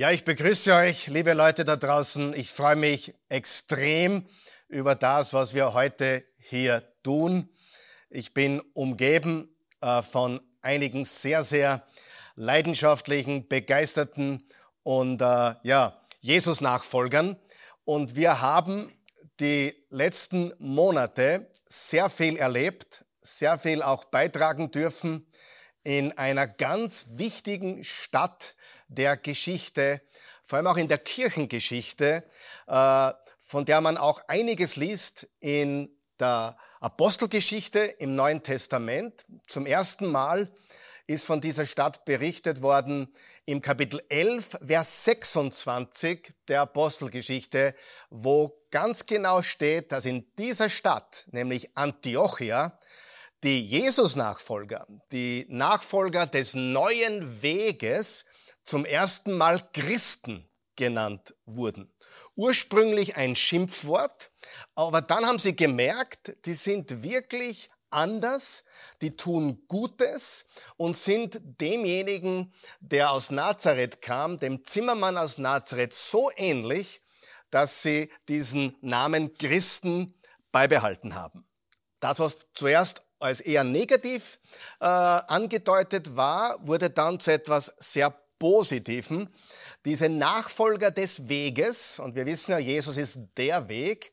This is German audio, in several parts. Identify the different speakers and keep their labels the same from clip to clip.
Speaker 1: Ja, ich begrüße euch, liebe Leute da draußen. Ich freue mich extrem über das, was wir heute hier tun. Ich bin umgeben äh, von einigen sehr, sehr leidenschaftlichen, begeisterten und äh, ja, Jesus-Nachfolgern. Und wir haben die letzten Monate sehr viel erlebt, sehr viel auch beitragen dürfen in einer ganz wichtigen Stadt der Geschichte, vor allem auch in der Kirchengeschichte, äh, von der man auch einiges liest in der Apostelgeschichte im Neuen Testament. Zum ersten Mal ist von dieser Stadt berichtet worden im Kapitel 11, Vers 26 der Apostelgeschichte, wo ganz genau steht, dass in dieser Stadt, nämlich Antiochia, die Jesus-Nachfolger, die Nachfolger des neuen Weges zum ersten Mal Christen genannt wurden. Ursprünglich ein Schimpfwort, aber dann haben sie gemerkt, die sind wirklich anders, die tun Gutes und sind demjenigen, der aus Nazareth kam, dem Zimmermann aus Nazareth so ähnlich, dass sie diesen Namen Christen beibehalten haben. Das, was zuerst als eher negativ äh, angedeutet war, wurde dann zu etwas sehr Positiven. Diese Nachfolger des Weges, und wir wissen ja, Jesus ist der Weg,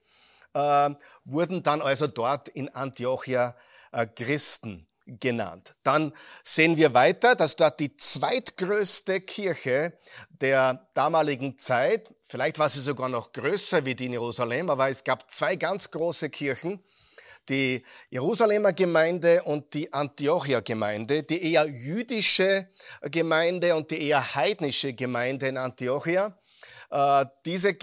Speaker 1: äh, wurden dann also dort in Antiochia äh, Christen genannt. Dann sehen wir weiter, dass dort die zweitgrößte Kirche der damaligen Zeit, vielleicht war sie sogar noch größer wie die in Jerusalem, aber es gab zwei ganz große Kirchen, die Jerusalemer Gemeinde und die Antiochia Gemeinde, die eher jüdische Gemeinde und die eher heidnische Gemeinde in Antiochia. Äh, diese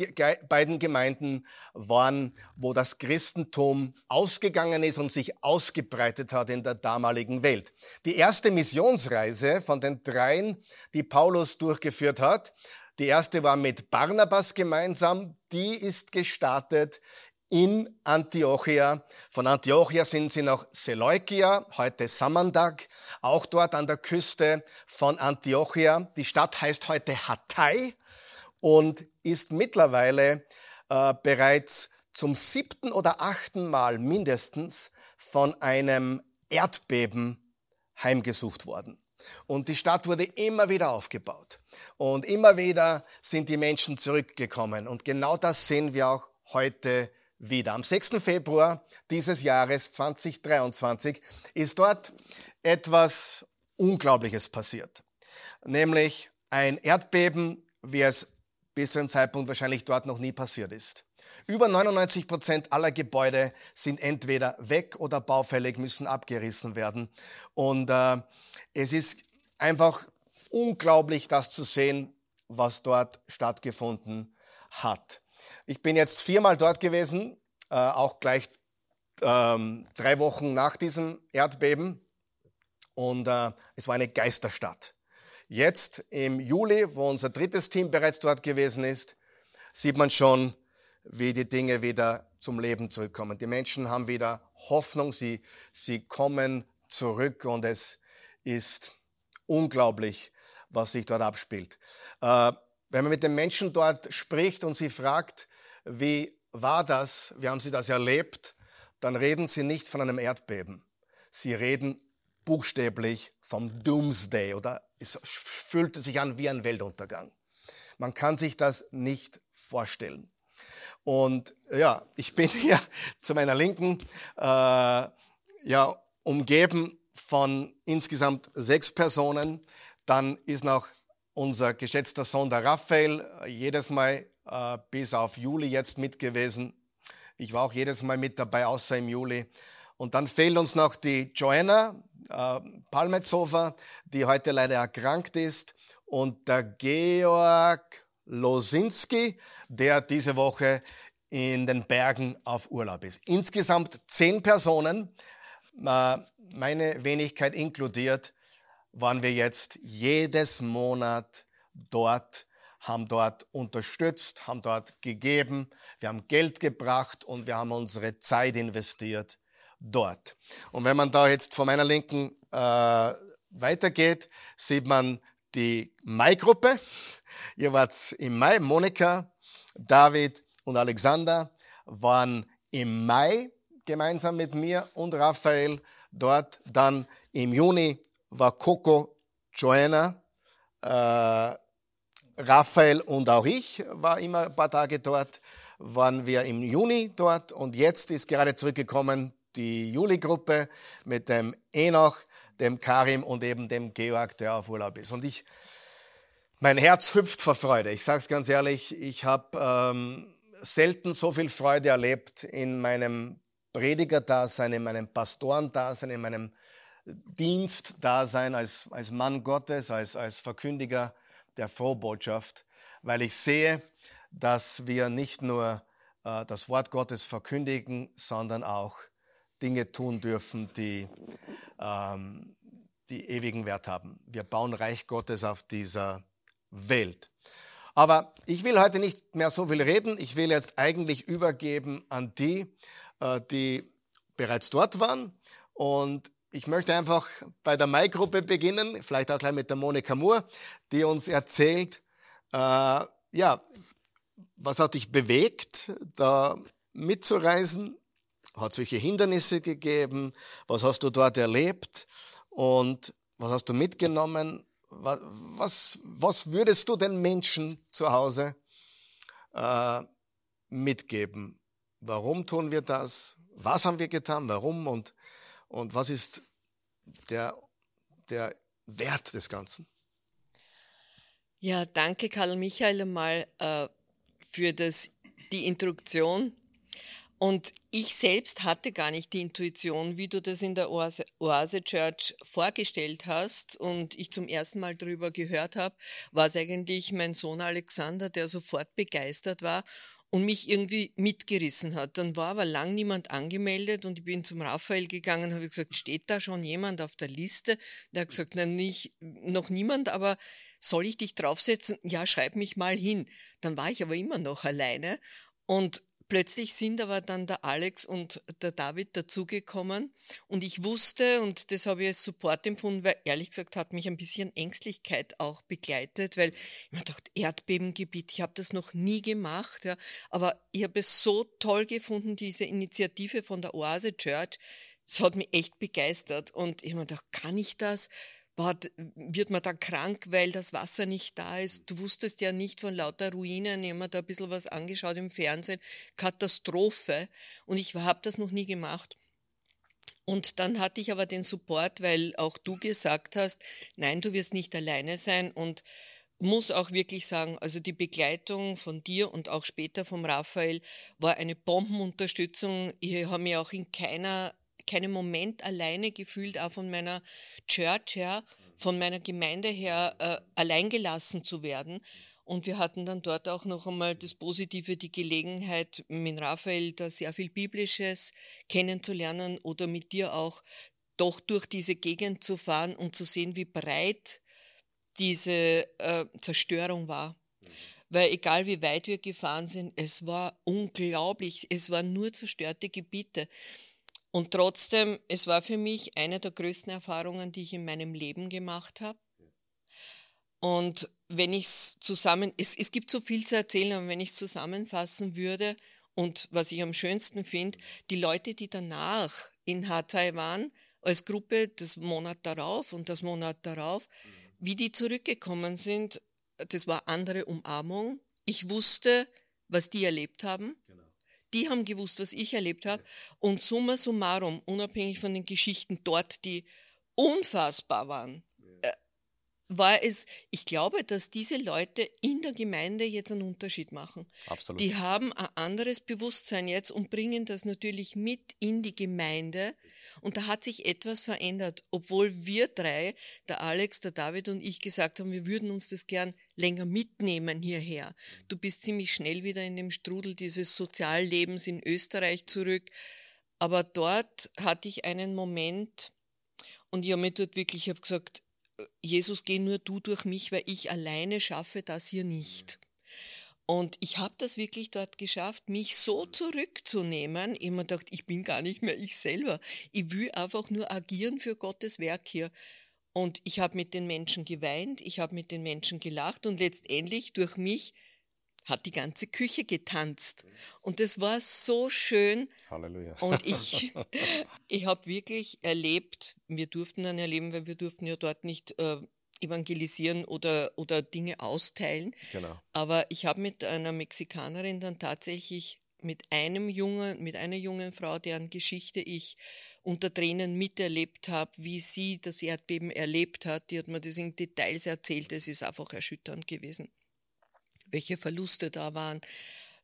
Speaker 1: beiden Gemeinden waren, wo das Christentum ausgegangen ist und sich ausgebreitet hat in der damaligen Welt. Die erste Missionsreise von den dreien, die Paulus durchgeführt hat, die erste war mit Barnabas gemeinsam, die ist gestartet in Antiochia. Von Antiochia sind sie nach Seleukia, heute Samandag, auch dort an der Küste von Antiochia. Die Stadt heißt heute Hatay und ist mittlerweile äh, bereits zum siebten oder achten Mal mindestens von einem Erdbeben heimgesucht worden. Und die Stadt wurde immer wieder aufgebaut. Und immer wieder sind die Menschen zurückgekommen. Und genau das sehen wir auch heute wieder. Am 6. Februar dieses Jahres 2023 ist dort etwas Unglaubliches passiert. Nämlich ein Erdbeben, wie es bis zu dem Zeitpunkt wahrscheinlich dort noch nie passiert ist. Über 99 Prozent aller Gebäude sind entweder weg oder baufällig, müssen abgerissen werden. Und äh, es ist einfach unglaublich, das zu sehen, was dort stattgefunden hat. Ich bin jetzt viermal dort gewesen, äh, auch gleich ähm, drei Wochen nach diesem Erdbeben. Und äh, es war eine Geisterstadt. Jetzt im Juli, wo unser drittes Team bereits dort gewesen ist, sieht man schon, wie die Dinge wieder zum Leben zurückkommen. Die Menschen haben wieder Hoffnung, sie, sie kommen zurück und es ist unglaublich, was sich dort abspielt. Äh, wenn man mit den Menschen dort spricht und sie fragt, wie war das, wie haben sie das erlebt, dann reden sie nicht von einem Erdbeben. Sie reden buchstäblich vom Doomsday oder es fühlte sich an wie ein Weltuntergang. Man kann sich das nicht vorstellen. Und ja, ich bin hier zu meiner Linken, äh, ja, umgeben von insgesamt sechs Personen. Dann ist noch unser geschätzter Sohn der Raphael jedes Mal äh, bis auf Juli jetzt mit gewesen. Ich war auch jedes Mal mit dabei, außer im Juli. Und dann fehlt uns noch die Joanna äh, Palmetzhofer, die heute leider erkrankt ist, und der Georg Losinski, der diese Woche in den Bergen auf Urlaub ist. Insgesamt zehn Personen, äh, meine Wenigkeit inkludiert, waren wir jetzt jedes Monat dort haben dort unterstützt, haben dort gegeben, wir haben Geld gebracht und wir haben unsere Zeit investiert dort. Und wenn man da jetzt von meiner Linken äh, weitergeht, sieht man die Mai-Gruppe. Ihr wart im Mai. Monika, David und Alexander waren im Mai gemeinsam mit mir und Raphael dort. Dann im Juni war Coco, Joanna, äh, Raphael und auch ich war immer ein paar Tage dort, waren wir im Juni dort und jetzt ist gerade zurückgekommen die Juli-Gruppe mit dem Enoch, dem Karim und eben dem Georg, der auf Urlaub ist. Und ich, mein Herz hüpft vor Freude. Ich sage es ganz ehrlich, ich habe ähm, selten so viel Freude erlebt in meinem Predigerdasein, in meinem Pastorendasein, in meinem Dienstdasein als, als Mann Gottes, als, als Verkündiger der Frohbotschaft, weil ich sehe, dass wir nicht nur äh, das Wort Gottes verkündigen, sondern auch Dinge tun dürfen, die, ähm, die ewigen Wert haben. Wir bauen Reich Gottes auf dieser Welt. Aber ich will heute nicht mehr so viel reden. Ich will jetzt eigentlich übergeben an die, äh, die bereits dort waren. Und ich möchte einfach bei der Mai-Gruppe beginnen, vielleicht auch gleich mit der Monika Moore, die uns erzählt, äh, ja, was hat dich bewegt, da mitzureisen? Hat es welche Hindernisse gegeben? Was hast du dort erlebt? Und was hast du mitgenommen? Was, was, was würdest du den Menschen zu Hause äh, mitgeben? Warum tun wir das? Was haben wir getan? Warum? Und und was ist der, der Wert des Ganzen?
Speaker 2: Ja, danke Karl Michael einmal äh, für das, die Introduktion. Und ich selbst hatte gar nicht die Intuition, wie du das in der Oase, Oase Church vorgestellt hast und ich zum ersten Mal darüber gehört habe, war es eigentlich mein Sohn Alexander, der sofort begeistert war und mich irgendwie mitgerissen hat. Dann war aber lang niemand angemeldet und ich bin zum Raphael gegangen und habe gesagt, steht da schon jemand auf der Liste? Der hat gesagt, nein, nicht, noch niemand, aber soll ich dich draufsetzen? Ja, schreib mich mal hin. Dann war ich aber immer noch alleine und Plötzlich sind aber dann der Alex und der David dazugekommen. Und ich wusste, und das habe ich als Support empfunden, weil ehrlich gesagt hat mich ein bisschen Ängstlichkeit auch begleitet, weil ich mir dachte, Erdbebengebiet, ich habe das noch nie gemacht, ja, aber ich habe es so toll gefunden, diese Initiative von der Oase Church, es hat mich echt begeistert. Und ich habe mir gedacht, kann ich das? Boah, wird man da krank, weil das Wasser nicht da ist. Du wusstest ja nicht von lauter Ruinen, ich habe mir da ein bisschen was angeschaut im Fernsehen, Katastrophe. Und ich habe das noch nie gemacht. Und dann hatte ich aber den Support, weil auch du gesagt hast, nein, du wirst nicht alleine sein und muss auch wirklich sagen, also die Begleitung von dir und auch später vom Raphael war eine Bombenunterstützung. Ich habe mich auch in keiner keinen Moment alleine gefühlt, auch von meiner Church her, von meiner Gemeinde her, äh, alleingelassen zu werden. Und wir hatten dann dort auch noch einmal das Positive, die Gelegenheit, mit Raphael da sehr viel Biblisches kennenzulernen oder mit dir auch doch durch diese Gegend zu fahren und zu sehen, wie breit diese äh, Zerstörung war. Weil egal wie weit wir gefahren sind, es war unglaublich. Es waren nur zerstörte Gebiete. Und trotzdem, es war für mich eine der größten Erfahrungen, die ich in meinem Leben gemacht habe. Und wenn ich es zusammen, es, es gibt so viel zu erzählen, aber wenn ich es zusammenfassen würde und was ich am schönsten finde, die Leute, die danach in Hatay waren, als Gruppe das Monat darauf und das Monat darauf, wie die zurückgekommen sind, das war andere Umarmung. Ich wusste, was die erlebt haben die haben gewusst, was ich erlebt habe. Und summa summarum, unabhängig von den Geschichten dort, die unfassbar waren, war es, ich glaube, dass diese Leute in der Gemeinde jetzt einen Unterschied machen. Absolut. Die haben ein anderes Bewusstsein jetzt und bringen das natürlich mit in die Gemeinde. Und da hat sich etwas verändert, obwohl wir drei, der Alex, der David und ich gesagt haben, wir würden uns das gern länger mitnehmen hierher. Du bist ziemlich schnell wieder in dem Strudel dieses Soziallebens in Österreich zurück. Aber dort hatte ich einen Moment, und ich habe mir dort wirklich, ich habe gesagt, Jesus, geh nur du durch mich, weil ich alleine schaffe das hier nicht. Und ich habe das wirklich dort geschafft, mich so zurückzunehmen. Ich habe gedacht, ich bin gar nicht mehr ich selber. Ich will einfach nur agieren für Gottes Werk hier. Und ich habe mit den Menschen geweint, ich habe mit den Menschen gelacht und letztendlich durch mich hat die ganze Küche getanzt. Und das war so schön.
Speaker 1: Halleluja.
Speaker 2: Und ich, ich habe wirklich erlebt, wir durften dann erleben, weil wir durften ja dort nicht äh, evangelisieren oder, oder Dinge austeilen.
Speaker 1: Genau.
Speaker 2: Aber ich habe mit einer Mexikanerin dann tatsächlich mit einem jungen, mit einer jungen Frau, deren Geschichte ich unter Tränen miterlebt habe, wie sie das Erdbeben erlebt hat. Die hat mir das in Details erzählt. Es ist einfach erschütternd gewesen welche Verluste da waren,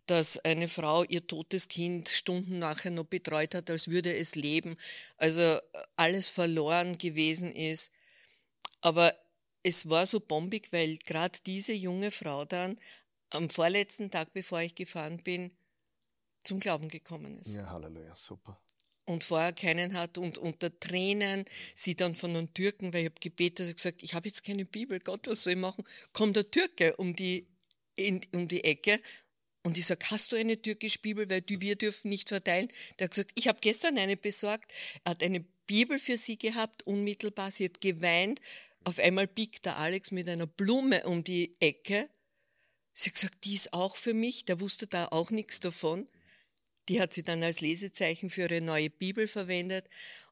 Speaker 2: dass eine Frau ihr totes Kind Stunden nachher noch betreut hat, als würde es leben, also alles verloren gewesen ist. Aber es war so bombig, weil gerade diese junge Frau dann am vorletzten Tag, bevor ich gefahren bin, zum Glauben gekommen ist.
Speaker 1: Ja, Halleluja, super.
Speaker 2: Und vorher keinen hat und unter Tränen sie dann von den Türken, weil ich habe gebetet, gesagt, ich habe jetzt keine Bibel, Gott, was soll ich machen? Kommt der Türke um die in, um die Ecke und ich sage, hast du eine türkische Bibel, weil die, wir dürfen nicht verteilen? Der hat gesagt, ich habe gestern eine besorgt. Er hat eine Bibel für sie gehabt, unmittelbar. Sie hat geweint. Auf einmal biegt der Alex mit einer Blume um die Ecke. Sie hat gesagt, die ist auch für mich. Der wusste da auch nichts davon. Die hat sie dann als Lesezeichen für ihre neue Bibel verwendet.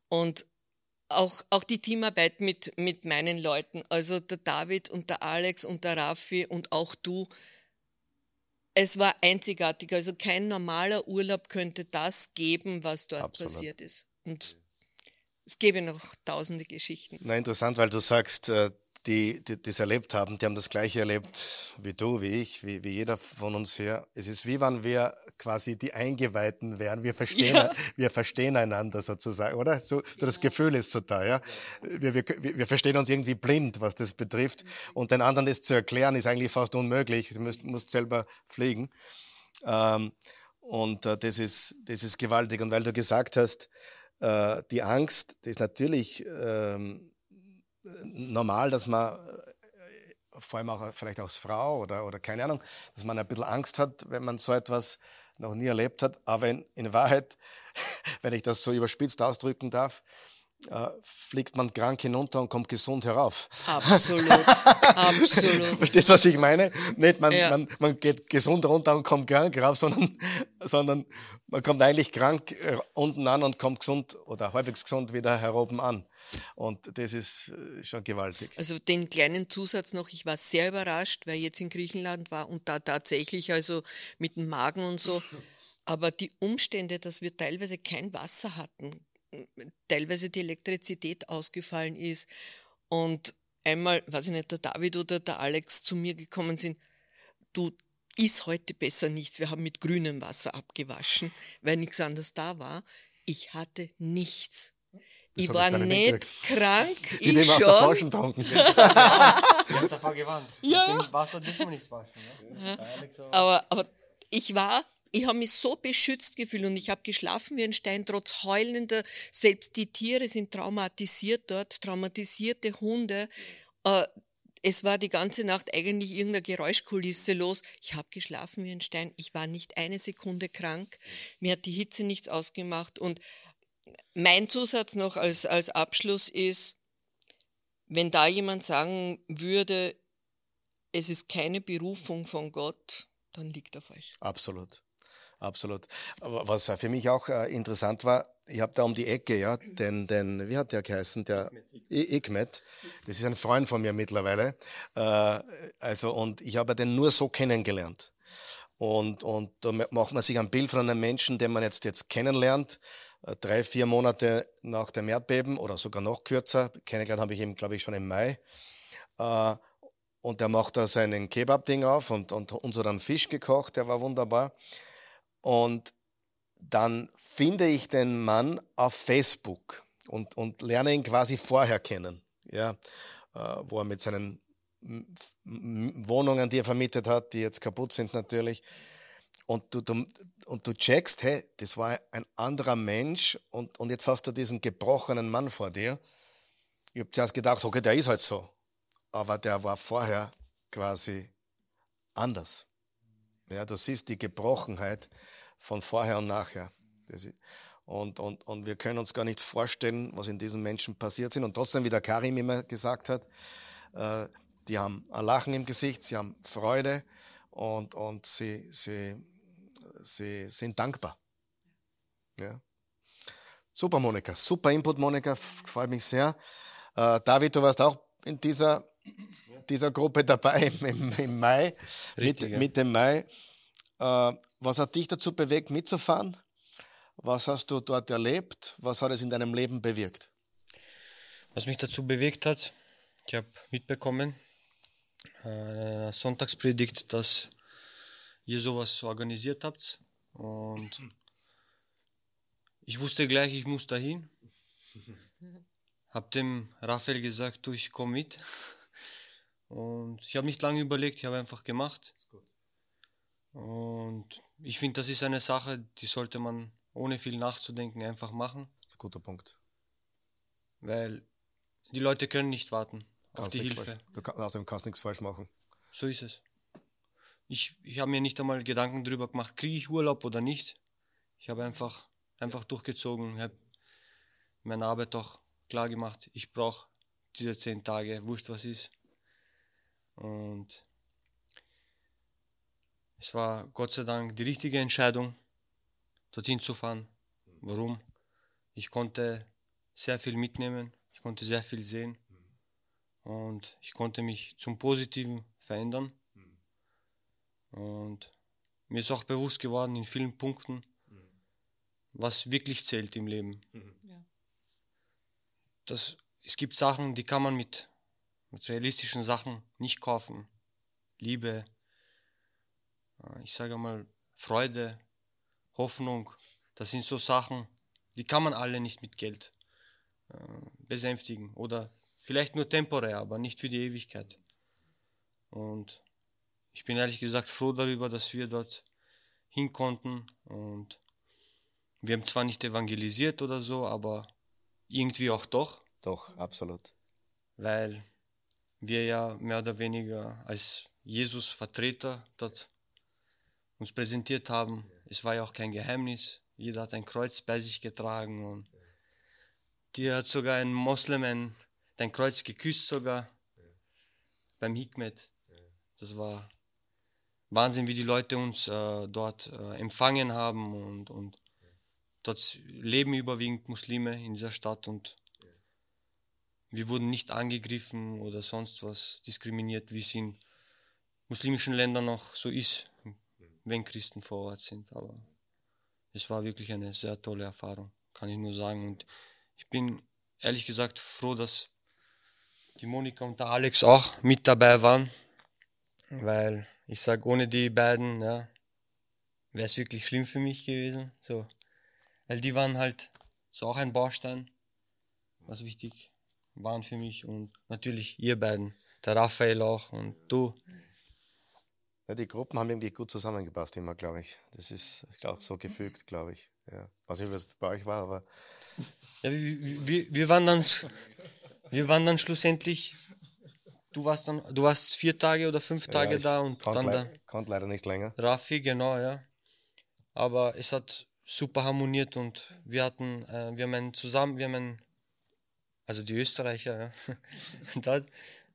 Speaker 2: Und auch, auch die Teamarbeit mit, mit meinen Leuten, also der David und der Alex und der Raffi und auch du, es war einzigartig. Also kein normaler Urlaub könnte das geben, was dort Absolut. passiert ist. Und es gäbe noch tausende Geschichten.
Speaker 1: Na, interessant, weil du sagst, äh, die, die das erlebt haben, die haben das Gleiche erlebt wie du, wie ich, wie, wie jeder von uns hier. Es ist wie wenn wir quasi die Eingeweihten wären. Wir verstehen, ja. wir verstehen einander sozusagen, oder? So, so das Gefühl ist so da, ja. Wir, wir, wir verstehen uns irgendwie blind, was das betrifft. Und den anderen das zu erklären, ist eigentlich fast unmöglich. Du musst, musst selber fliegen. Ähm, und äh, das, ist, das ist gewaltig. Und weil du gesagt hast, äh, die Angst, das ist natürlich ähm, normal, dass man äh, vor allem auch vielleicht als Frau oder, oder keine Ahnung, dass man ein bisschen Angst hat, wenn man so etwas noch nie erlebt hat. Aber in, in Wahrheit, wenn ich das so überspitzt ausdrücken darf, äh, fliegt man krank hinunter und kommt gesund herauf.
Speaker 2: Absolut, absolut.
Speaker 1: Verstehst du, was ich meine? Nicht, man, ja. man, man geht gesund runter und kommt krank rauf, sondern, sondern man kommt eigentlich krank äh, unten an und kommt gesund oder halbwegs gesund wieder heroben an. Und das ist äh, schon gewaltig.
Speaker 2: Also den kleinen Zusatz noch, ich war sehr überrascht, weil ich jetzt in Griechenland war und da tatsächlich also mit dem Magen und so, aber die Umstände, dass wir teilweise kein Wasser hatten, teilweise die Elektrizität ausgefallen ist und einmal, weiß ich nicht, der David oder der Alex zu mir gekommen sind, du ist heute besser nichts, wir haben mit grünem Wasser abgewaschen, weil nichts anderes da war. Ich hatte nichts. Das ich war nicht krank,
Speaker 1: ich, ich schon. Aus der Flasche getrunken.
Speaker 3: ich habe davor gewarnt.
Speaker 2: Ja.
Speaker 3: Mit dem Wasser dürfen wir nichts waschen.
Speaker 2: Ne? Ja. Aber, aber ich war ich habe mich so beschützt gefühlt und ich habe geschlafen wie ein Stein, trotz heulender, selbst die Tiere sind traumatisiert dort, traumatisierte Hunde. Äh, es war die ganze Nacht eigentlich irgendeine Geräuschkulisse los. Ich habe geschlafen wie ein Stein. Ich war nicht eine Sekunde krank. Mir hat die Hitze nichts ausgemacht. Und mein Zusatz noch als, als Abschluss ist, wenn da jemand sagen würde, es ist keine Berufung von Gott, dann liegt er falsch.
Speaker 1: Absolut. Absolut. Aber was für mich auch äh, interessant war, ich habe da um die Ecke, ja, den, den, wie hat der geheißen, der Ikmet, das ist ein Freund von mir mittlerweile, äh, also, und ich habe den nur so kennengelernt. Und, und da macht man sich ein Bild von einem Menschen, den man jetzt, jetzt kennenlernt, äh, drei, vier Monate nach dem Erdbeben oder sogar noch kürzer. Kennengelernt habe ich ihn, glaube ich, schon im Mai. Äh, und der macht da seinen Kebab-Ding auf und, und unseren Fisch gekocht, der war wunderbar. Und dann finde ich den Mann auf Facebook und, und lerne ihn quasi vorher kennen, ja, äh, wo er mit seinen Wohnungen, die er vermietet hat, die jetzt kaputt sind natürlich. Und du, du, und du checkst, hey, das war ein anderer Mensch und, und jetzt hast du diesen gebrochenen Mann vor dir. Ich habe zuerst gedacht, okay, der ist halt so. Aber der war vorher quasi anders. Ja, du siehst die Gebrochenheit von vorher und nachher. Und, und, und wir können uns gar nicht vorstellen, was in diesen Menschen passiert sind. Und trotzdem, wie der Karim immer gesagt hat, äh, die haben ein Lachen im Gesicht, sie haben Freude und, und sie, sie, sie sind dankbar. Ja. Super, Monika. Super Input, Monika. Gefällt mich sehr. Äh, David, du warst auch in dieser, dieser Gruppe dabei im, im Mai,
Speaker 3: Richtig,
Speaker 1: Mitte,
Speaker 3: ja.
Speaker 1: Mitte Mai. Äh, was hat dich dazu bewegt, mitzufahren? Was hast du dort erlebt? Was hat es in deinem Leben bewirkt?
Speaker 3: Was mich dazu bewegt hat, ich habe mitbekommen, äh, Sonntagspredigt, dass ihr sowas organisiert habt. Und ich wusste gleich, ich muss dahin. Hab dem Raphael gesagt, du, ich komm mit. Und ich habe nicht lange überlegt, ich habe einfach gemacht. Und ich finde, das ist eine Sache, die sollte man ohne viel nachzudenken einfach machen,
Speaker 1: Das ist ein guter Punkt.
Speaker 3: weil die Leute können nicht warten auf
Speaker 1: Kannst
Speaker 3: die
Speaker 1: nichts
Speaker 3: Hilfe.
Speaker 1: falsch- Du kann, außerdem kannst nichts falsch machen.
Speaker 3: So ist es. Ich, ich habe mir nicht einmal Gedanken darüber gemacht, kriege ich Urlaub oder nicht. Ich habe einfach, einfach durchgezogen, habe meine Arbeit auch klar gemacht. Ich brauche diese zehn Tage, wurscht was ist. Und es war Gott sei Dank die richtige Entscheidung, dorthin zu fahren. Warum? Ich konnte sehr viel mitnehmen, ich konnte sehr viel sehen und ich konnte mich zum Positiven verändern. Und mir ist auch bewusst geworden in vielen Punkten, was wirklich zählt im Leben.
Speaker 2: Ja.
Speaker 3: Das, es gibt Sachen, die kann man mit, mit realistischen Sachen nicht kaufen. Liebe, äh, ich sage mal Freude, Hoffnung, das sind so Sachen, die kann man alle nicht mit Geld äh, besänftigen oder vielleicht nur temporär, aber nicht für die Ewigkeit. Und ich bin ehrlich gesagt froh darüber, dass wir dort hin konnten und wir haben zwar nicht evangelisiert oder so, aber irgendwie auch doch,
Speaker 1: Doch, absolut.
Speaker 3: weil wir ja mehr oder weniger als Jesus Vertreter dort uns präsentiert haben. Es war ja auch kein Geheimnis. Jeder hat ein Kreuz bei sich getragen und dir hat sogar ein Moslem ein, dein Kreuz geküsst sogar beim Hikmet. Das war Wahnsinn, wie die Leute uns äh, dort äh, empfangen haben und, und dort leben überwiegend Muslime in dieser Stadt und wir wurden nicht angegriffen oder sonst was diskriminiert, wie es in muslimischen Ländern noch so ist, wenn Christen vor Ort sind. Aber es war wirklich eine sehr tolle Erfahrung, kann ich nur sagen. Und ich bin ehrlich gesagt froh, dass die Monika und der Alex auch mit dabei waren, weil ich sage, ohne die beiden, ja, wäre es wirklich schlimm für mich gewesen. So, weil die waren halt so auch ein Baustein, was wichtig waren für mich und natürlich ihr beiden, der Raphael auch und du.
Speaker 1: Ja, die Gruppen haben irgendwie gut zusammengepasst immer, glaube ich. Das ist auch so gefügt, glaube ich. Ja. Weiß nicht, was bei euch war, aber
Speaker 3: Ja, wir, wir, wir waren dann, wir waren dann schlussendlich, du warst dann, du warst vier Tage oder fünf Tage
Speaker 1: ja,
Speaker 3: da und dann der
Speaker 1: konnte leider nicht länger.
Speaker 3: Raffi, genau, ja. Aber es hat super harmoniert und wir hatten, äh, wir haben einen zusammen, wir haben einen, also die Österreicher, ja. Dort,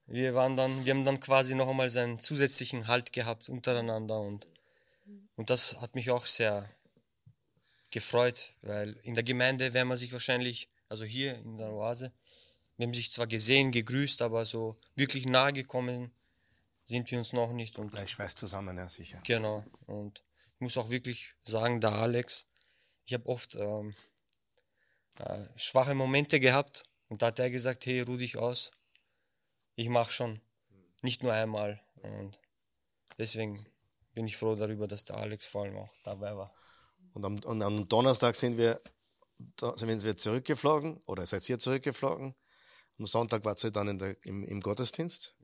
Speaker 3: wir waren dann, wir haben dann quasi noch einmal so einen zusätzlichen Halt gehabt untereinander und, und das hat mich auch sehr gefreut, weil in der Gemeinde wäre man sich wahrscheinlich, also hier in der Oase, wir haben sich zwar gesehen, gegrüßt, aber so wirklich nahe gekommen sind wir uns noch nicht und
Speaker 1: Ja, Ich schweiß zusammen, ja, sicher.
Speaker 3: Genau. Und ich muss auch wirklich sagen, der Alex, ich habe oft ähm, äh, schwache Momente gehabt und da hat er gesagt, hey, ruh dich aus. Ich mach schon. Nicht nur einmal. Und deswegen bin ich froh darüber, dass der Alex vor allem auch dabei war.
Speaker 1: Und am, und am Donnerstag sind wir, sind wir zurückgeflogen oder seid ihr zurückgeflogen. Am Sonntag wart ihr dann in der, im, im Gottesdienst.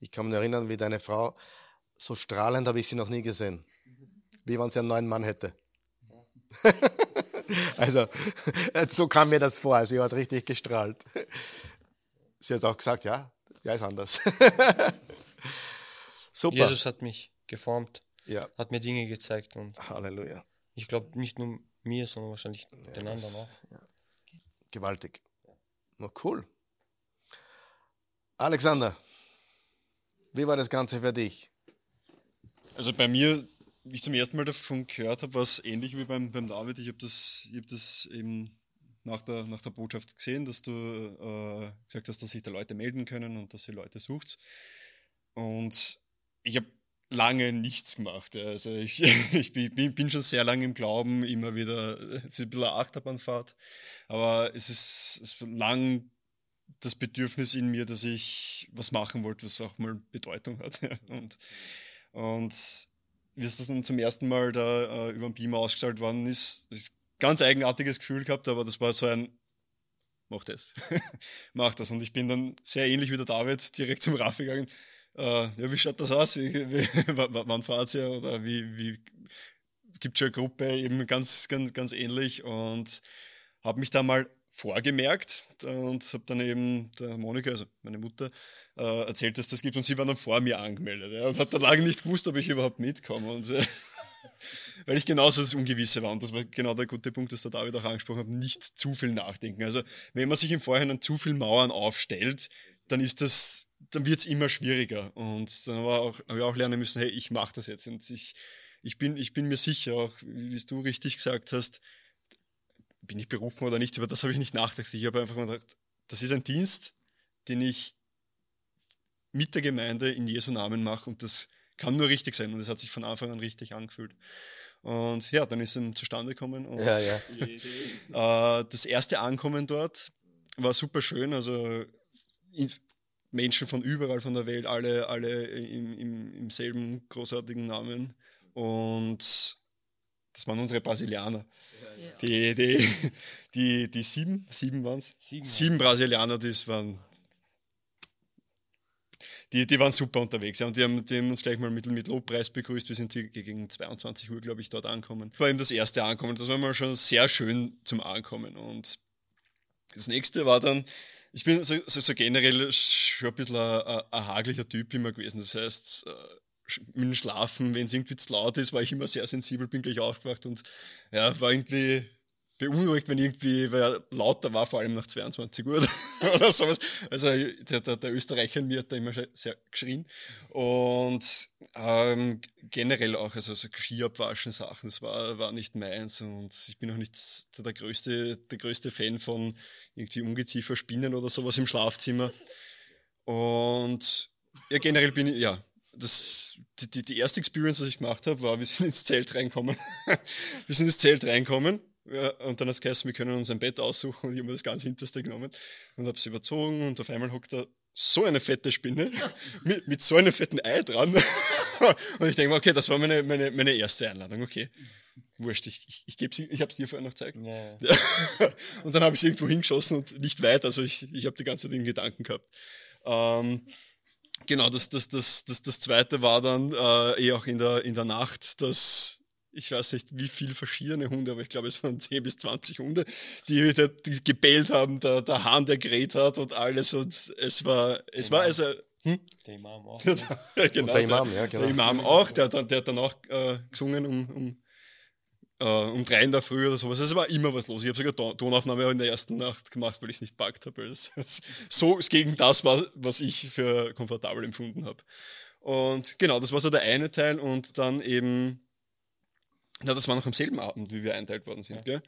Speaker 1: Ich kann mich erinnern, wie deine Frau, so strahlend habe ich sie noch nie gesehen. Wie wenn sie einen neuen Mann hätte. also, so kam mir das vor. Sie hat richtig gestrahlt. Sie hat auch gesagt, ja, ja, ist anders. Super.
Speaker 3: Jesus hat mich geformt,
Speaker 1: Ja,
Speaker 3: hat mir Dinge gezeigt und
Speaker 1: Halleluja.
Speaker 3: ich glaube nicht nur mir, sondern wahrscheinlich den anderen auch.
Speaker 1: Gewaltig. Na cool. Alexander, wie war das Ganze für dich?
Speaker 4: Also bei mir, ich zum ersten Mal davon gehört habe, war es ähnlich wie beim, beim David. Ich habe das, hab das eben nach der, nach der Botschaft gesehen, dass du äh, gesagt hast, dass sich da Leute melden können und dass ihr Leute sucht. Und ich habe lange nichts gemacht. Also ich, ich bin, bin, schon sehr lange im Glauben, immer wieder, es ist ein bisschen eine Achterbahnfahrt, aber es ist, es ist lang das Bedürfnis in mir, dass ich was machen wollte, was auch mal Bedeutung hat. Und, und wie es das dann zum ersten Mal da äh, über den Beamer ausgestrahlt worden ist, ist ganz eigenartiges Gefühl gehabt, aber das war so ein mach das, mach das. Und ich bin dann sehr ähnlich wie der David direkt zum Raf gegangen. Äh, ja, wie schaut das aus? Wie, wie, wann fahrt ihr? Oder wie, wie gibt schon eine Gruppe eben ganz, ganz, ganz ähnlich und habe mich da mal vorgemerkt. Und habe dann eben der Monika, also meine Mutter, äh, erzählt, dass das gibt. Und sie war dann vor mir angemeldet ja, und hat dann lange nicht gewusst, ob ich überhaupt mitkomme. Und äh, weil ich genauso das Ungewisse war. Und das war genau der gute Punkt, dass der David auch angesprochen hat, nicht zu viel nachdenken. Also wenn man sich im Vorhinein zu viel Mauern aufstellt, dann ist das, dann wird's immer schwieriger. Und dann habe ich auch lernen müssen, hey, ich mache das jetzt. Und ich, ich bin, ich bin mir sicher, auch wie du richtig gesagt hast, bin ich berufen oder nicht, über das habe ich nicht nachgedacht. Ich habe einfach mal gedacht, das ist ein Dienst, den ich mit der Gemeinde in Jesu Namen mache und das kann nur richtig sein und es hat sich von Anfang an richtig angefühlt. Und ja, dann ist es zustande gekommen. Und
Speaker 1: ja, ja.
Speaker 4: äh, das erste Ankommen dort war super schön. Also Menschen von überall von der Welt, alle, alle im, im, im selben großartigen Namen. Und das waren unsere Brasilianer. Die, die, die, die sieben, sieben waren es? Sieben, sieben Brasilianer, das waren die, die waren super unterwegs. Ja, und die haben, die haben uns gleich mal mit, mit Lobpreis begrüßt. Wir sind gegen 22 Uhr, glaube ich, dort angekommen. Das war eben das erste Ankommen. Das war mal schon sehr schön zum Ankommen. Und das nächste war dann, ich bin so, so, so generell schon ein bisschen ein, ein haglicher Typ immer gewesen. Das heißt, äh, mit dem Schlafen, wenn es irgendwie zu laut ist, war ich immer sehr sensibel, bin gleich aufgewacht und ja, war irgendwie beunruhigt, wenn irgendwie wer lauter war, vor allem nach 22 Uhr oder sowas. Also der, der, der Österreicher mir hat da immer sehr geschrien. Und ähm, generell auch, also so Ski abwaschen Sachen, das war, war nicht meins. Und ich bin auch nicht der größte, der größte Fan von irgendwie Ungeziefer, Spinnen oder sowas im Schlafzimmer. Und ja, generell bin ich, ja, das, die, die, die erste Experience, was ich gemacht habe, war, wir sind ins Zelt reinkommen. wir sind ins Zelt reinkommen ja, und dann hat es geheißen, wir können uns ein Bett aussuchen und ich habe mir das ganz hinterste genommen und habe es überzogen und auf einmal hockt da so eine fette Spinne mit, mit so einem fetten Ei dran. und ich denke mir, okay, das war meine, meine, meine erste Einladung, okay. Wurscht, ich, ich, ich, geb's, ich habe es dir vorher noch gezeigt. Ja. und dann habe ich es irgendwo hingeschossen und nicht weit, also ich, ich habe die ganze Zeit in Gedanken gehabt. Ähm, genau, das, das, das, das, das zweite war dann äh, eh auch in der, in der Nacht, dass ich weiß nicht wie viele verschiedene Hunde, aber ich glaube es waren 10 bis 20 Hunde, die, die gebellt haben, der, der Hahn, der gerät hat und alles und es war, es war also, hm?
Speaker 3: Der Imam auch.
Speaker 4: genau, und der Imam, ja, genau. Der Imam auch, der, der, der hat dann auch äh, gesungen um, um, äh, um drei in der Früh oder sowas. Es war immer was los. Ich habe sogar Tonaufnahme in der ersten Nacht gemacht, weil ich es nicht packt habe. So gegen das war, was ich für komfortabel empfunden habe. Und genau, das war so der eine Teil und dann eben na, das war noch am selben Abend, wie wir einteilt worden sind, ja. gell?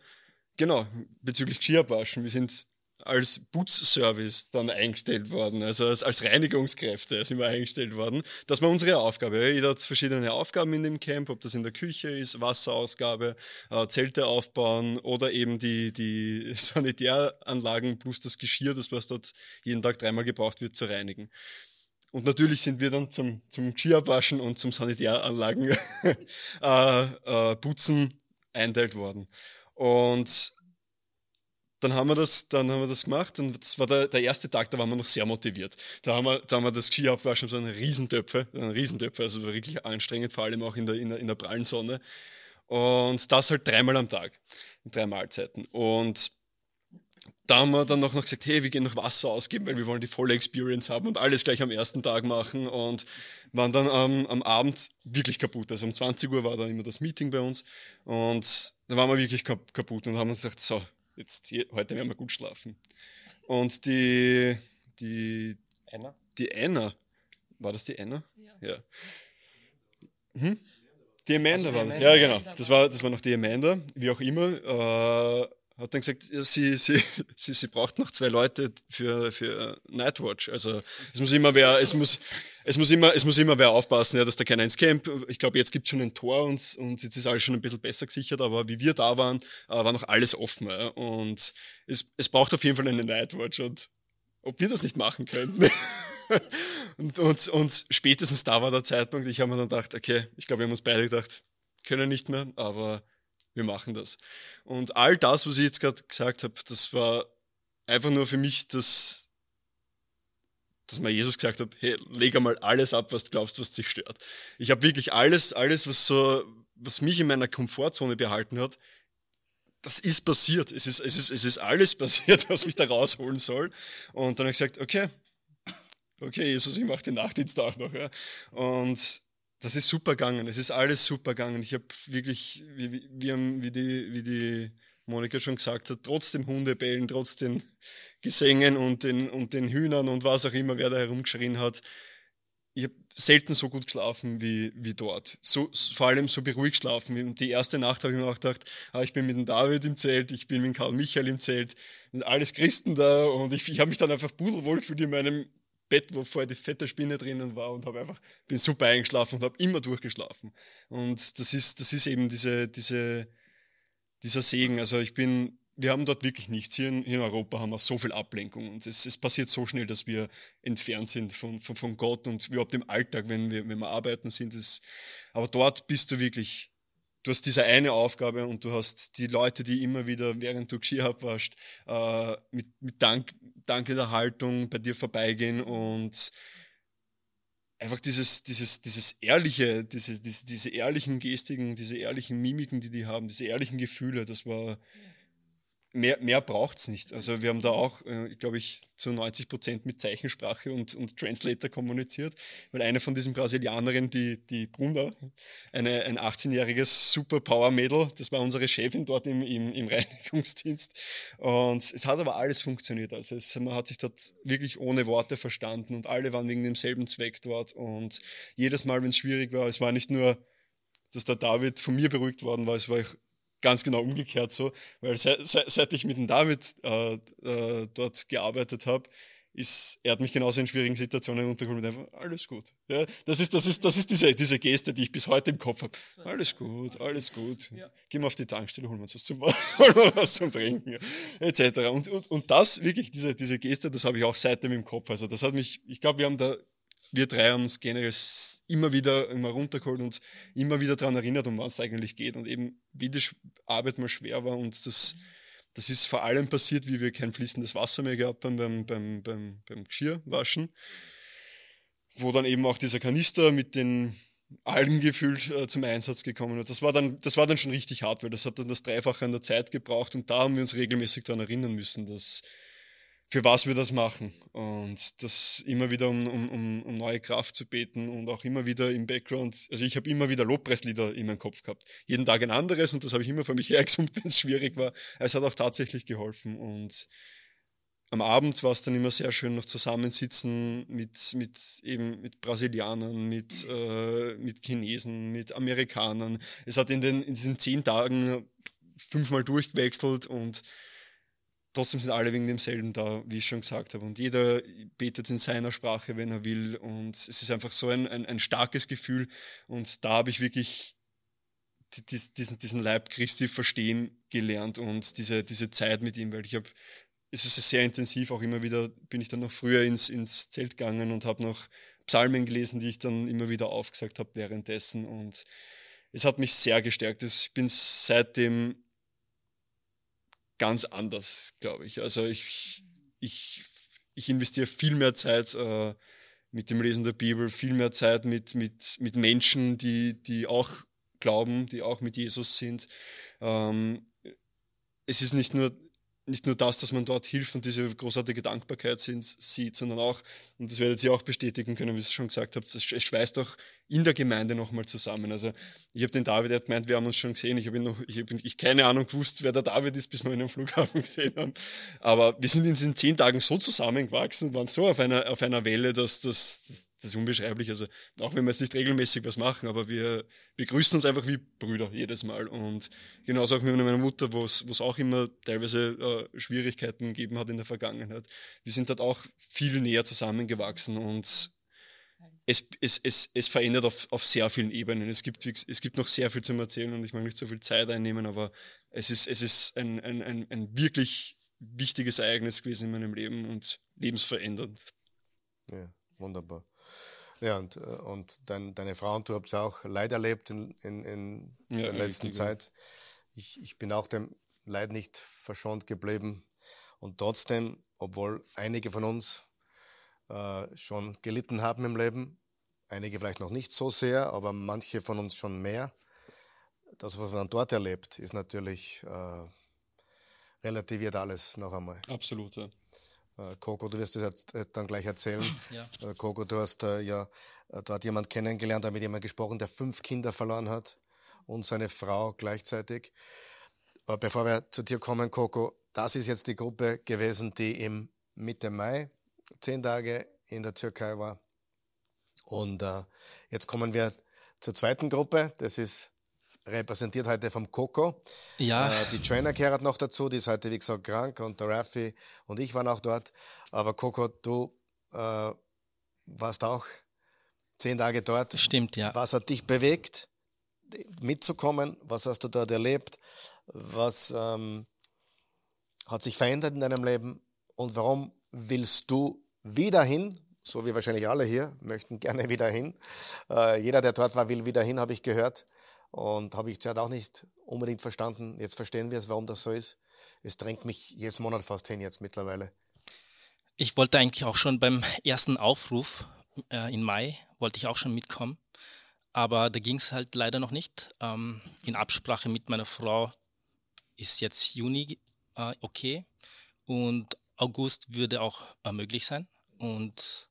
Speaker 4: Genau, bezüglich Skiabwaschen. Wir sind als Putzservice dann eingestellt worden, also als, als Reinigungskräfte sind wir eingestellt worden. Das war unsere Aufgabe. Jeder hat verschiedene Aufgaben in dem Camp, ob das in der Küche ist, Wasserausgabe, äh, Zelte aufbauen oder eben die, die Sanitäranlagen plus das Geschirr, das was dort jeden Tag dreimal gebraucht wird, zu reinigen. Und natürlich sind wir dann zum, zum Skiabwaschen und zum Sanitäranlagen äh, äh, putzen einteilt worden. Und dann haben wir das, dann haben wir das gemacht und das war der, der erste Tag, da waren wir noch sehr motiviert. Da haben wir, da haben wir das Skiabwaschen so eine Riesentöpfe, eine Riesentöpfe, also wirklich anstrengend, vor allem auch in der, in der, in der prallen Sonne. Und das halt dreimal am Tag, in drei Mahlzeiten. Und da haben wir dann noch, noch gesagt, hey, wir gehen noch Wasser ausgeben, weil wir wollen die volle Experience haben und alles gleich am ersten Tag machen und waren dann ähm, am Abend wirklich kaputt. Also um 20 Uhr war da immer das Meeting bei uns und da waren wir wirklich kaputt und haben uns gesagt, so, jetzt heute werden wir gut schlafen. Und die, die,
Speaker 3: Anna?
Speaker 4: die Anna, war das die Anna? Ja. ja. Hm? Die Amanda also war das. Ja, genau. Das war, das war noch die Amanda, wie auch immer. Äh, hat dann gesagt, ja, sie, sie, sie, sie braucht noch zwei Leute für, für Nightwatch. Also es muss immer wer, es muss, es muss immer, es muss immer wer aufpassen, ja, dass da keiner ins Camp. Ich glaube, jetzt gibt schon ein Tor und, und jetzt ist alles schon ein bisschen besser gesichert, aber wie wir da waren, äh, war noch alles offen. Ja. Und es, es braucht auf jeden Fall eine Nightwatch und ob wir das nicht machen könnten. und, und, und spätestens da war der Zeitpunkt, ich habe mir dann gedacht, okay, ich glaube, wir haben uns beide gedacht, können nicht mehr, aber wir machen das. Und all das, was ich jetzt gerade gesagt habe, das war einfach nur für mich das, dass mir Jesus gesagt hat, hey, leg einmal alles ab, was du glaubst, was dich stört. Ich habe wirklich alles, alles, was so, was mich in meiner Komfortzone behalten hat, das ist passiert. Es ist, es ist, es ist alles passiert, was mich da rausholen soll. Und dann habe ich gesagt, okay, okay, Jesus, ich mache den Nachtdienst auch noch. Ja. Und das ist super gegangen. Es ist alles super gegangen. Ich habe wirklich, wie, wie, wie, die, wie die Monika schon gesagt hat, trotz dem Hundebellen, trotz den Gesängen und den, und den Hühnern und was auch immer, wer da herumgeschrien hat, ich habe selten so gut geschlafen wie, wie dort. So, vor allem so beruhigt schlafen. Die erste Nacht habe ich mir auch gedacht, ah, ich bin mit dem David im Zelt, ich bin mit Karl Michael im Zelt, sind alles Christen da und ich, ich habe mich dann einfach pudelwohl gefühlt in meinem Bett, wo vorher die fette Spinne drinnen war und habe einfach, bin super eingeschlafen und habe immer durchgeschlafen. Und das ist, das ist eben diese, diese, dieser Segen. Also ich bin, wir haben dort wirklich nichts. Hier in, hier in Europa haben wir so viel Ablenkung und es, es passiert so schnell, dass wir entfernt sind von, von, von Gott und überhaupt im Alltag, wenn wir, wenn wir arbeiten sind. Es, aber dort bist du wirklich du hast diese eine Aufgabe und du hast die Leute, die immer wieder, während du Geschirr abwaschst, äh, mit, mit Dank, dankender Haltung bei dir vorbeigehen und einfach dieses, dieses, dieses ehrliche, diese, diese, diese ehrlichen Gestiken, diese ehrlichen Mimiken, die die haben, diese ehrlichen Gefühle, das war, mehr, mehr braucht's nicht. Also wir haben da auch, äh, glaube ich, zu 90 Prozent mit Zeichensprache und, und Translator kommuniziert, weil eine von diesen Brasilianerinnen, die, die Bruna, eine, ein 18-jähriges Superpower-Mädel, das war unsere Chefin dort im, im, im Reinigungsdienst. Und es hat aber alles funktioniert. Also es, man hat sich dort wirklich ohne Worte verstanden und alle waren wegen demselben Zweck dort. Und jedes Mal, wenn es schwierig war, es war nicht nur dass der David von mir beruhigt worden war, es war ganz genau umgekehrt so, weil seit, seit ich mit dem David äh, äh, dort gearbeitet habe, ist, er hat mich genauso in schwierigen Situationen runtergeholt und einfach, alles gut. Ja, das ist, das ist, das ist diese, diese Geste, die ich bis heute im Kopf habe. Alles gut, alles gut. Ja. Gehen wir auf die Tankstelle, holen wir uns was zum, was zum Trinken, ja, etc. Und, und, und das, wirklich, diese, diese Geste, das habe ich auch seitdem im Kopf. Also das hat mich, ich glaube, wir haben da wir drei haben uns generell immer wieder immer runtergeholt und immer wieder daran erinnert, um was es eigentlich geht und eben wie die Arbeit mal schwer war und das, das ist vor allem passiert, wie wir kein fließendes Wasser mehr gehabt haben beim, beim, beim, beim Geschirrwaschen, wo dann eben auch dieser Kanister mit den Algen gefüllt äh, zum Einsatz gekommen ist. Das das war dann schon richtig hart, weil das hat dann das Dreifache an der Zeit gebraucht und da haben wir uns regelmäßig daran erinnern müssen, dass für was wir das machen. Und das immer wieder um, um, um neue Kraft zu beten und auch immer wieder im Background. Also ich habe immer wieder Lobpreislieder in meinem Kopf gehabt. Jeden Tag ein anderes und das habe ich immer für mich hergesummt, wenn es schwierig war. Es hat auch tatsächlich geholfen. Und am Abend war es dann immer sehr schön noch zusammensitzen mit, mit eben mit Brasilianern, mit, äh, mit Chinesen, mit Amerikanern. Es hat in, den, in diesen zehn Tagen fünfmal durchgewechselt und trotzdem sind alle wegen demselben da, wie ich schon gesagt habe. Und jeder betet in seiner Sprache, wenn er will. Und es ist einfach so ein, ein, ein starkes Gefühl. Und da habe ich wirklich diesen, diesen Leib Christi verstehen gelernt und diese, diese Zeit mit ihm, weil ich habe, es ist sehr intensiv, auch immer wieder bin ich dann noch früher ins, ins Zelt gegangen und habe noch Psalmen gelesen, die ich dann immer wieder aufgesagt habe währenddessen. Und es hat mich sehr gestärkt. Ich bin seitdem ganz anders, glaube ich. Also ich, ich, ich investiere viel mehr Zeit äh, mit dem Lesen der Bibel, viel mehr Zeit mit, mit, mit Menschen, die, die auch glauben, die auch mit Jesus sind. Ähm, es ist nicht nur nicht nur das, dass man dort hilft und diese großartige Dankbarkeit sind, sieht, sondern auch, und das werdet ihr auch bestätigen können, wie ihr schon gesagt habt, es schweißt auch in der Gemeinde nochmal zusammen. Also ich habe den David, er hat gemeint, wir haben uns schon gesehen, ich habe noch, ich habe ich keine Ahnung gewusst, wer der David ist, bis wir ihn am Flughafen gesehen haben. Aber wir sind in diesen zehn Tagen so zusammengewachsen, waren so auf einer, auf einer Welle, dass das, das ist unbeschreiblich. Also auch wenn wir jetzt nicht regelmäßig was machen, aber wir, wir grüßen uns einfach wie Brüder jedes Mal. Und genauso auch mit meiner Mutter, wo es auch immer teilweise äh, Schwierigkeiten gegeben hat in der Vergangenheit. Wir sind dort auch viel näher zusammengewachsen und es, es, es, es verändert auf, auf sehr vielen Ebenen. Es gibt, es gibt noch sehr viel zu erzählen und ich mag nicht so viel Zeit einnehmen, aber es ist, es ist ein, ein, ein, ein wirklich wichtiges Ereignis gewesen in meinem Leben und lebensverändernd.
Speaker 1: Ja, wunderbar. Ja, und, äh, und dein, deine Frau und du habt auch Leid erlebt in, in, in ja, der letzten richtig. Zeit. Ich, ich bin auch dem Leid nicht verschont geblieben. Und trotzdem, obwohl einige von uns äh, schon gelitten haben im Leben, einige vielleicht noch nicht so sehr, aber manche von uns schon mehr, das, was man dort erlebt, ist natürlich äh, relativiert alles noch einmal.
Speaker 4: Absolut, ja.
Speaker 1: Äh, Coco, du wirst das äh, dann gleich erzählen. Ja. Coco, du hast ja dort jemand kennengelernt, mit jemandem gesprochen, der fünf Kinder verloren hat und seine Frau gleichzeitig. Aber bevor wir zu dir kommen, Coco, das ist jetzt die Gruppe gewesen, die im Mitte Mai zehn Tage in der Türkei war. Und äh, jetzt kommen wir zur zweiten Gruppe. Das ist repräsentiert heute vom Coco.
Speaker 5: Ja.
Speaker 1: Äh, die Trainer kehrt noch dazu, die ist heute, wie gesagt, krank und der Raffi und ich waren auch dort. Aber Coco, du äh, warst auch zehn Tage dort.
Speaker 5: Stimmt, ja.
Speaker 1: Was hat dich bewegt, mitzukommen? Was hast du dort erlebt? Was ähm, hat sich verändert in deinem Leben? Und warum willst du wieder hin? So wie wahrscheinlich alle hier möchten gerne wieder hin. Äh, jeder, der dort war, will wieder hin, habe ich gehört. Und habe ich zuerst auch nicht unbedingt verstanden. Jetzt verstehen wir es, warum das so ist. Es drängt mich jedes Monat fast hin jetzt mittlerweile.
Speaker 5: Ich wollte eigentlich auch schon beim ersten Aufruf äh, im Mai, wollte ich auch schon mitkommen. Aber da ging es halt leider noch nicht. Ähm, in Absprache mit meiner Frau ist jetzt Juni äh, okay. Und August würde auch äh, möglich sein. Und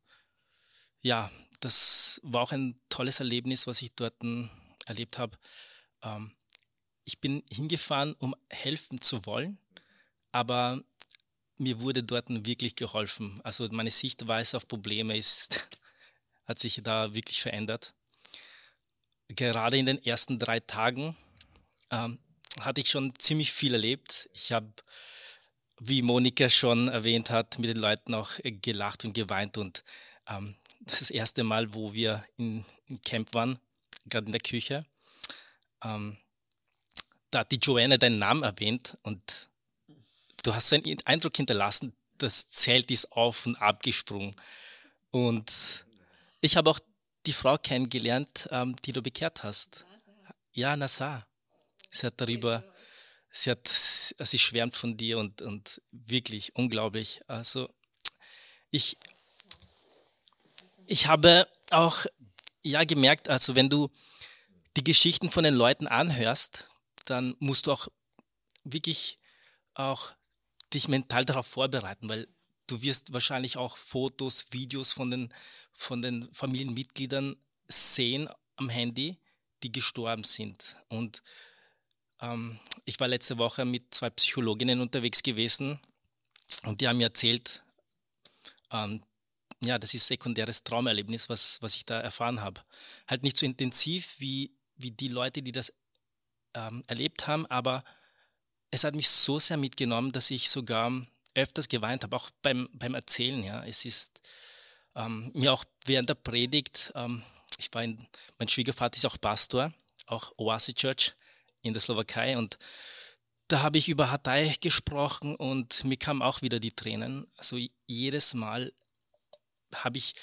Speaker 5: ja, das war auch ein tolles Erlebnis, was ich dort erlebt habe. Ähm, ich bin hingefahren, um helfen zu wollen, aber mir wurde dort wirklich geholfen. Also meine Sichtweise auf Probleme ist, hat sich da wirklich verändert. Gerade in den ersten drei Tagen ähm, hatte ich schon ziemlich viel erlebt. Ich habe, wie Monika schon erwähnt hat, mit den Leuten auch gelacht und geweint. Und ähm, das ist das erste Mal, wo wir in, im Camp waren, gerade in der Küche. Ähm, da hat die Joanne deinen Namen erwähnt und du hast so einen Eindruck hinterlassen, das Zelt ist auf und abgesprungen. Und ich habe auch die Frau kennengelernt, ähm, die du bekehrt hast. Ja, Nassar. Sie hat darüber, sie hat, sie schwärmt von dir und, und wirklich unglaublich. Also ich, ich habe auch ja gemerkt, also wenn du die Geschichten von den Leuten anhörst, dann musst du auch wirklich auch dich mental darauf vorbereiten, weil du wirst wahrscheinlich auch Fotos, Videos von den, von den Familienmitgliedern sehen am Handy, die gestorben sind. Und ähm, ich war letzte Woche mit zwei Psychologinnen unterwegs gewesen und die haben mir erzählt, ähm, ja, das ist sekundäres Traumerlebnis, was, was ich da erfahren habe. Halt nicht so intensiv wie, wie die Leute, die das ähm, erlebt haben, aber es hat mich so sehr mitgenommen, dass ich sogar öfters geweint habe, auch beim, beim Erzählen. Ja. Es ist ähm, mir auch während der Predigt, ähm, ich war in, mein Schwiegervater ist auch Pastor, auch Oasis Church in der Slowakei und da habe ich über Hatay gesprochen und mir kamen auch wieder die Tränen. Also jedes Mal habe ich,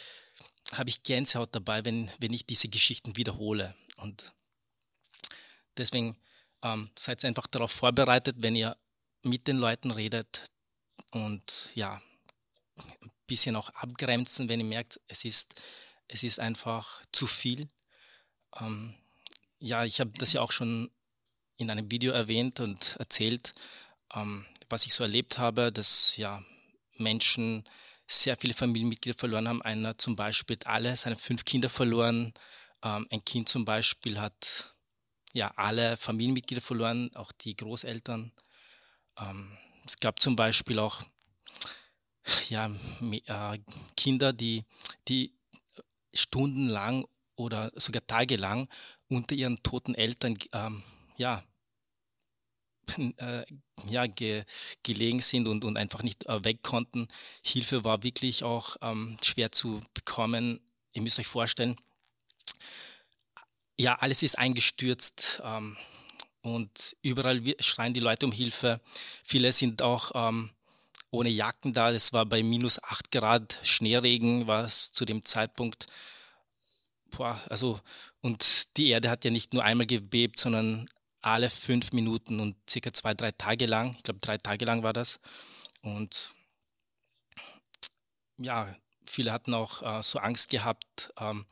Speaker 5: habe ich Gänsehaut dabei, wenn, wenn ich diese Geschichten wiederhole. Und deswegen ähm, seid einfach darauf vorbereitet, wenn ihr mit den Leuten redet und ja, ein bisschen auch abgrenzen, wenn ihr merkt, es ist, es ist einfach zu viel. Ähm, ja, ich habe das ja auch schon in einem Video erwähnt und erzählt. Ähm, was ich so erlebt habe, dass ja Menschen sehr viele Familienmitglieder verloren haben. Einer zum Beispiel hat alle seine fünf Kinder verloren. Ähm, ein Kind zum Beispiel hat ja alle Familienmitglieder verloren, auch die Großeltern. Ähm, es gab zum Beispiel auch ja, äh, Kinder, die, die stundenlang oder sogar tagelang unter ihren toten Eltern ähm, ja, äh, ja, ge, gelegen sind und, und einfach nicht äh, weg konnten. Hilfe war wirklich auch ähm, schwer zu bekommen. Ihr müsst euch vorstellen, ja, alles ist eingestürzt ähm, und überall schreien die Leute um Hilfe. Viele sind auch ähm, ohne Jacken da. Es war bei minus 8 Grad Schneeregen, war es zu dem Zeitpunkt. Boah, also, und die Erde hat ja nicht nur einmal gebebt, sondern alle fünf Minuten und circa zwei, drei Tage lang. Ich glaube, drei Tage lang war das. Und ja, viele hatten auch äh, so Angst gehabt, ähm,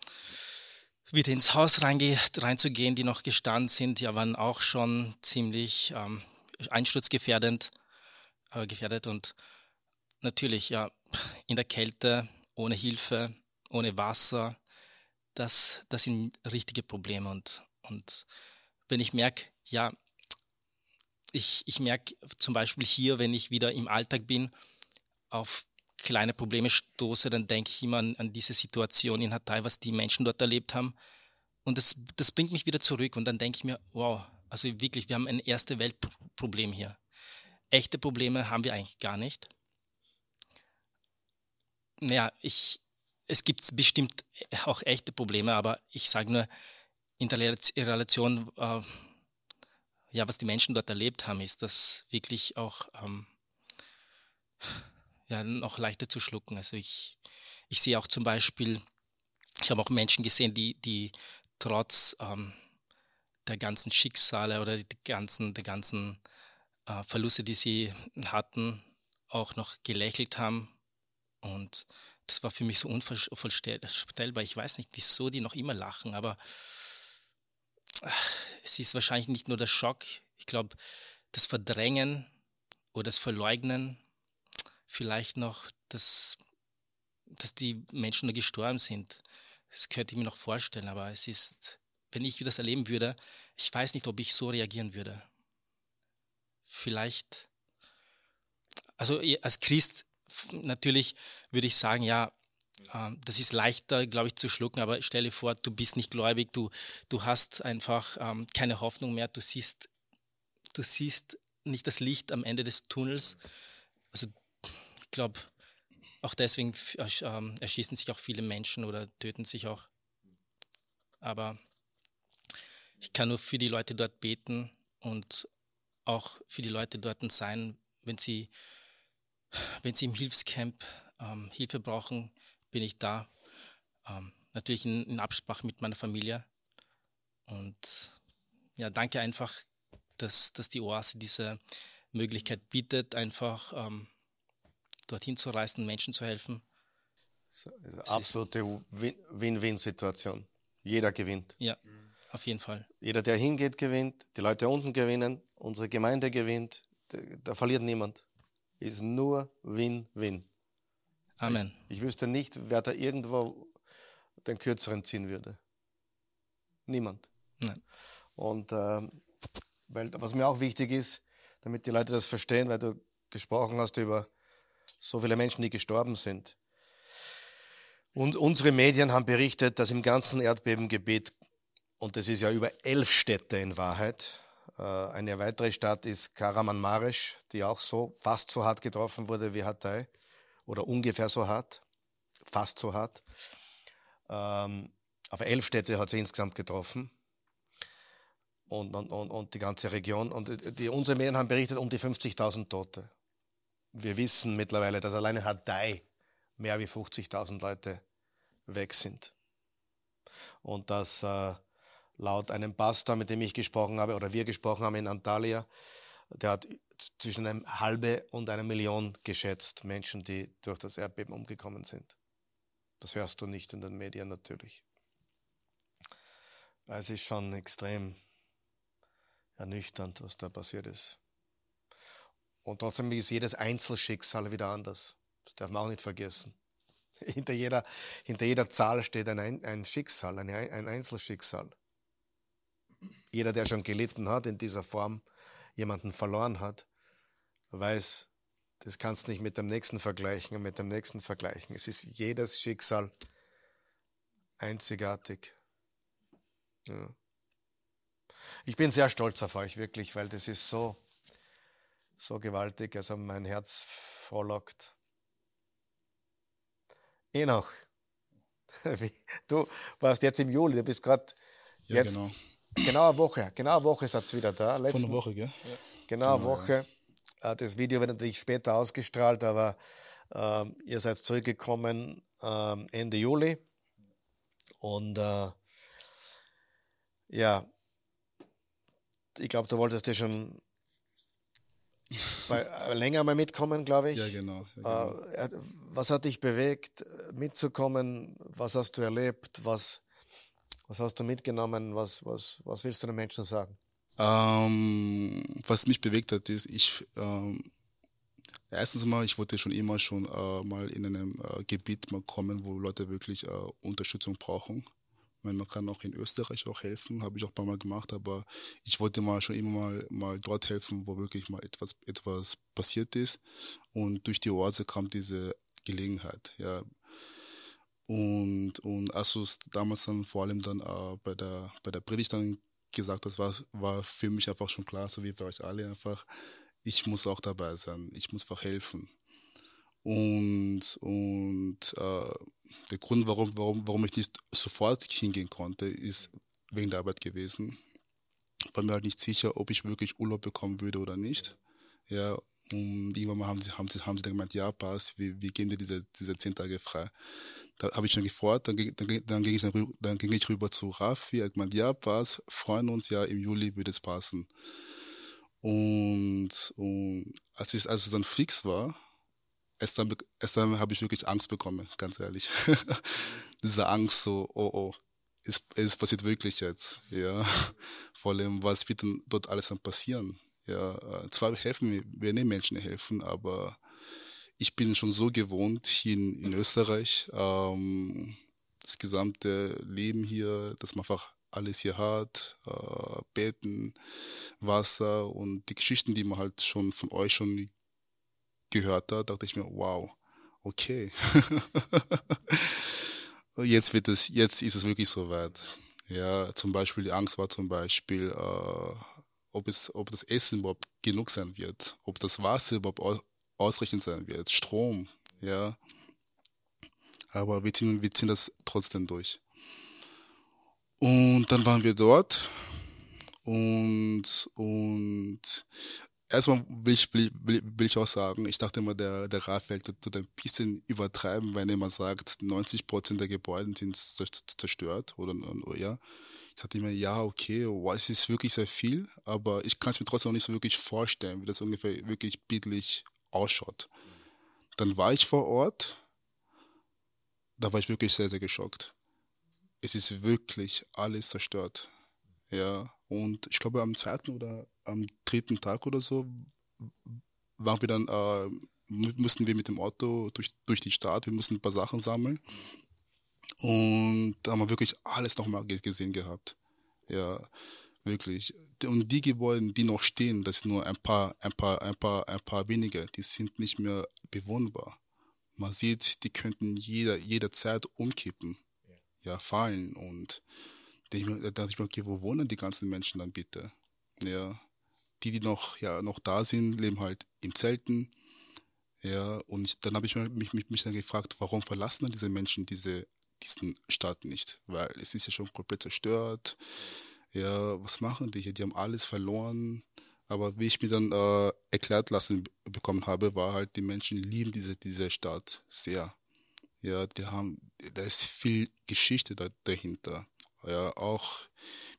Speaker 5: wieder ins Haus reinzugehen, die noch gestanden sind. Ja, waren auch schon ziemlich ähm, einsturzgefährdend äh, gefährdet. Und natürlich, ja, in der Kälte, ohne Hilfe, ohne Wasser, das, das sind richtige Probleme. Und, und wenn ich merke, ja, ich, ich merke zum Beispiel hier, wenn ich wieder im Alltag bin, auf kleine Probleme stoße, dann denke ich immer an, an diese Situation in Hatay, was die Menschen dort erlebt haben. Und das, das bringt mich wieder zurück. Und dann denke ich mir, wow, also wirklich, wir haben ein erste Weltproblem hier. Echte Probleme haben wir eigentlich gar nicht. Naja, ich, es gibt bestimmt auch echte Probleme, aber ich sage nur, in der Relation äh, ja, was die Menschen dort erlebt haben, ist das wirklich auch ähm, ja, noch leichter zu schlucken. Also ich, ich sehe auch zum Beispiel, ich habe auch Menschen gesehen, die, die trotz ähm, der ganzen Schicksale oder die ganzen, der ganzen äh, Verluste, die sie hatten, auch noch gelächelt haben. Und das war für mich so unvorstellbar. Ich weiß nicht, wieso die noch immer lachen, aber es ist wahrscheinlich nicht nur der Schock, ich glaube, das Verdrängen oder das Verleugnen, vielleicht noch, dass, dass die Menschen nur gestorben sind. Das könnte ich mir noch vorstellen, aber es ist, wenn ich das erleben würde, ich weiß nicht, ob ich so reagieren würde. Vielleicht, also als Christ natürlich würde ich sagen, ja, das ist leichter, glaube ich, zu schlucken, aber stell dir vor, du bist nicht gläubig, du, du hast einfach ähm, keine Hoffnung mehr, du siehst, du siehst nicht das Licht am Ende des Tunnels. Also ich glaube, auch deswegen ähm, erschießen sich auch viele Menschen oder töten sich auch. Aber ich kann nur für die Leute dort beten und auch für die Leute dort sein, wenn sie, wenn sie im Hilfscamp ähm, Hilfe brauchen, bin ich da. Ähm, natürlich in, in, Absprache mit meiner Familie. Und ja, danke einfach, dass, dass die Oase diese Möglichkeit bietet, einfach ähm, dorthin zu reisen, Menschen zu helfen.
Speaker 1: So, also absolute Win-Win-Situation. Jeder gewinnt.
Speaker 5: Ja, auf jeden Fall.
Speaker 1: Jeder, der hingeht, gewinnt. Die Leute unten gewinnen. Unsere Gemeinde gewinnt. Da, da verliert niemand. Ist nur Win-Win.
Speaker 5: Amen.
Speaker 1: Ich, ich wüsste nicht, wer da irgendwo den kürzeren ziehen würde. Niemand.
Speaker 5: Nein.
Speaker 1: Und äh, weil, was mir auch wichtig ist, damit die Leute das verstehen, weil du gesprochen hast über so viele Menschen, die gestorben sind. Und unsere Medien haben berichtet, dass im ganzen Erdbebengebiet, und das ist ja über elf Städte in Wahrheit, äh, eine weitere Stadt ist Karamanmaresh, die auch so fast so hart getroffen wurde wie Hatay, oder ungefähr so hart, fast so hart. Ähm, aber elf Städte hat sie insgesamt getroffen. Und, und, und, die ganze Region. Und die, unsere Medien haben berichtet um die 50.000 Tote. Wir wissen mittlerweile, dass alleine Hadai mehr wie 50.000 Leute weg sind. Und dass äh, laut einem Pastor, mit dem ich gesprochen habe, oder wir gesprochen haben in Antalya, der hat zwischen einem halbe und einer Million geschätzt Menschen, die durch das Erdbeben umgekommen sind. Das hörst du nicht in den Medien natürlich. Es ist schon extrem ernüchternd, was da passiert ist. Und trotzdem ist jedes Einzelschicksal wieder anders. Das darf man auch nicht vergessen. Hinter jeder, hinter jeder Zahl steht ein, ein Schicksal, ein, ein Einzelschicksal. Jeder, der schon gelitten hat in dieser Form, jemanden verloren hat, weiß, das kannst du nicht mit dem nächsten vergleichen und mit dem nächsten vergleichen. Es ist jedes Schicksal einzigartig. Ja. Ich bin sehr stolz auf euch, wirklich, weil das ist so, so gewaltig, also mein Herz frohlockt. Enoch, du warst jetzt im Juli, du bist gerade
Speaker 6: ja,
Speaker 1: jetzt
Speaker 6: genau.
Speaker 1: Genau eine Woche, genau eine Woche seid ihr wieder da.
Speaker 6: Letzten, Von einer Woche, gell?
Speaker 1: Genau, eine Woche. Ja. Äh, das Video wird natürlich später ausgestrahlt, aber äh, ihr seid zurückgekommen äh, Ende Juli. Und äh, ja, ich glaube, du wolltest ja schon bei, äh, länger mal mitkommen, glaube ich.
Speaker 6: Ja, genau. Ja, genau.
Speaker 1: Äh, was hat dich bewegt, mitzukommen? Was hast du erlebt? Was, was hast du mitgenommen? Was, was, was willst du den Menschen sagen?
Speaker 6: Ähm, was mich bewegt hat, ist, ich, ähm, erstens mal, ich wollte schon immer schon äh, mal in einem äh, Gebiet mal kommen, wo Leute wirklich äh, Unterstützung brauchen meine, man kann auch in Österreich auch helfen, habe ich auch ein paar Mal gemacht, aber ich wollte mal schon immer mal, mal dort helfen, wo wirklich mal etwas, etwas passiert ist. Und durch die Oase kam diese Gelegenheit, ja. Und, und als du es damals dann vor allem dann äh, bei der, bei der Predigt dann gesagt hast, war, war für mich einfach schon klar, so wie bei euch alle einfach, ich muss auch dabei sein, ich muss einfach helfen. Und, und äh, der Grund, warum, warum, warum ich nicht sofort hingehen konnte, ist wegen der Arbeit gewesen. War mir halt nicht sicher, ob ich wirklich Urlaub bekommen würde oder nicht. Ja, und irgendwann mal haben sie, haben sie, haben sie dann gemeint, ja, pass, wir, wir geben dir diese, diese zehn Tage frei. Da habe ich schon gefreut, dann, dann, dann, ging ich dann, ging ich rüber zu Rafi, hat gemeint, ja, pass, freuen uns, ja, im Juli würde es passen. Und, und als, es, als es dann fix war, erst dann, erst dann habe ich wirklich Angst bekommen, ganz ehrlich. Diese Angst so, oh oh, es, es passiert wirklich jetzt, ja. Vor allem, was wird denn dort alles dann passieren? Ja, äh, zwar helfen wir, wir den Menschen helfen, aber ich bin schon so gewohnt hier in, in Österreich, ähm, das gesamte Leben hier, dass man einfach alles hier hat, äh, Betten, Wasser und die Geschichten, die man halt schon von euch schon gehört hat, dachte ich mir, wow, okay. jetzt wird es, jetzt ist es wirklich soweit. Ja, zum Beispiel die Angst war zum Beispiel, äh, ob es, ob das Essen überhaupt genug sein wird, ob das Wasser überhaupt ausreichend sein wird, Strom, ja. Aber wir ziehen, wir ziehen das trotzdem durch. Und dann waren wir dort und, und erstmal will ich, will, will ich auch sagen, ich dachte immer, der, der Raphael tut ein bisschen übertreiben, wenn er immer sagt, 90 Prozent der Gebäude sind zerstört oder, oder ja. Ich dachte immer, ja, okay, wow, es ist wirklich sehr viel, aber ich kann es mir trotzdem noch nicht so wirklich vorstellen, wie das ungefähr wirklich bildlich ausschaut. Dann war ich vor Ort, da war ich wirklich sehr, sehr geschockt. Es ist wirklich alles zerstört. Ja, und ich glaube am zweiten oder am dritten Tag oder so waren wir dann, äh, mussten wir mit dem Auto durch, durch die Stadt, wir mussten ein paar Sachen sammeln. Und da haben wir wirklich alles nochmal gesehen gehabt. Ja, wirklich. Und die Gebäude, die noch stehen, das sind nur ein paar, ein paar, ein paar, ein paar wenige, die sind nicht mehr bewohnbar. Man sieht, die könnten jeder, jederzeit umkippen, ja, fallen. Und da dachte ich mir, okay, wo wohnen die ganzen Menschen dann bitte? Ja, die, die noch, ja, noch da sind, leben halt in Zelten. Ja, und dann habe ich mich, mich, mich dann gefragt, warum verlassen dann diese Menschen diese, diesen Stadt nicht? Weil es ist ja schon komplett zerstört. Ja, was machen die hier? Die haben alles verloren. Aber wie ich mir dann äh, erklärt lassen bekommen habe, war halt, die Menschen lieben diese, diese Stadt sehr. Ja, die haben, da ist viel Geschichte da, dahinter. Ja, auch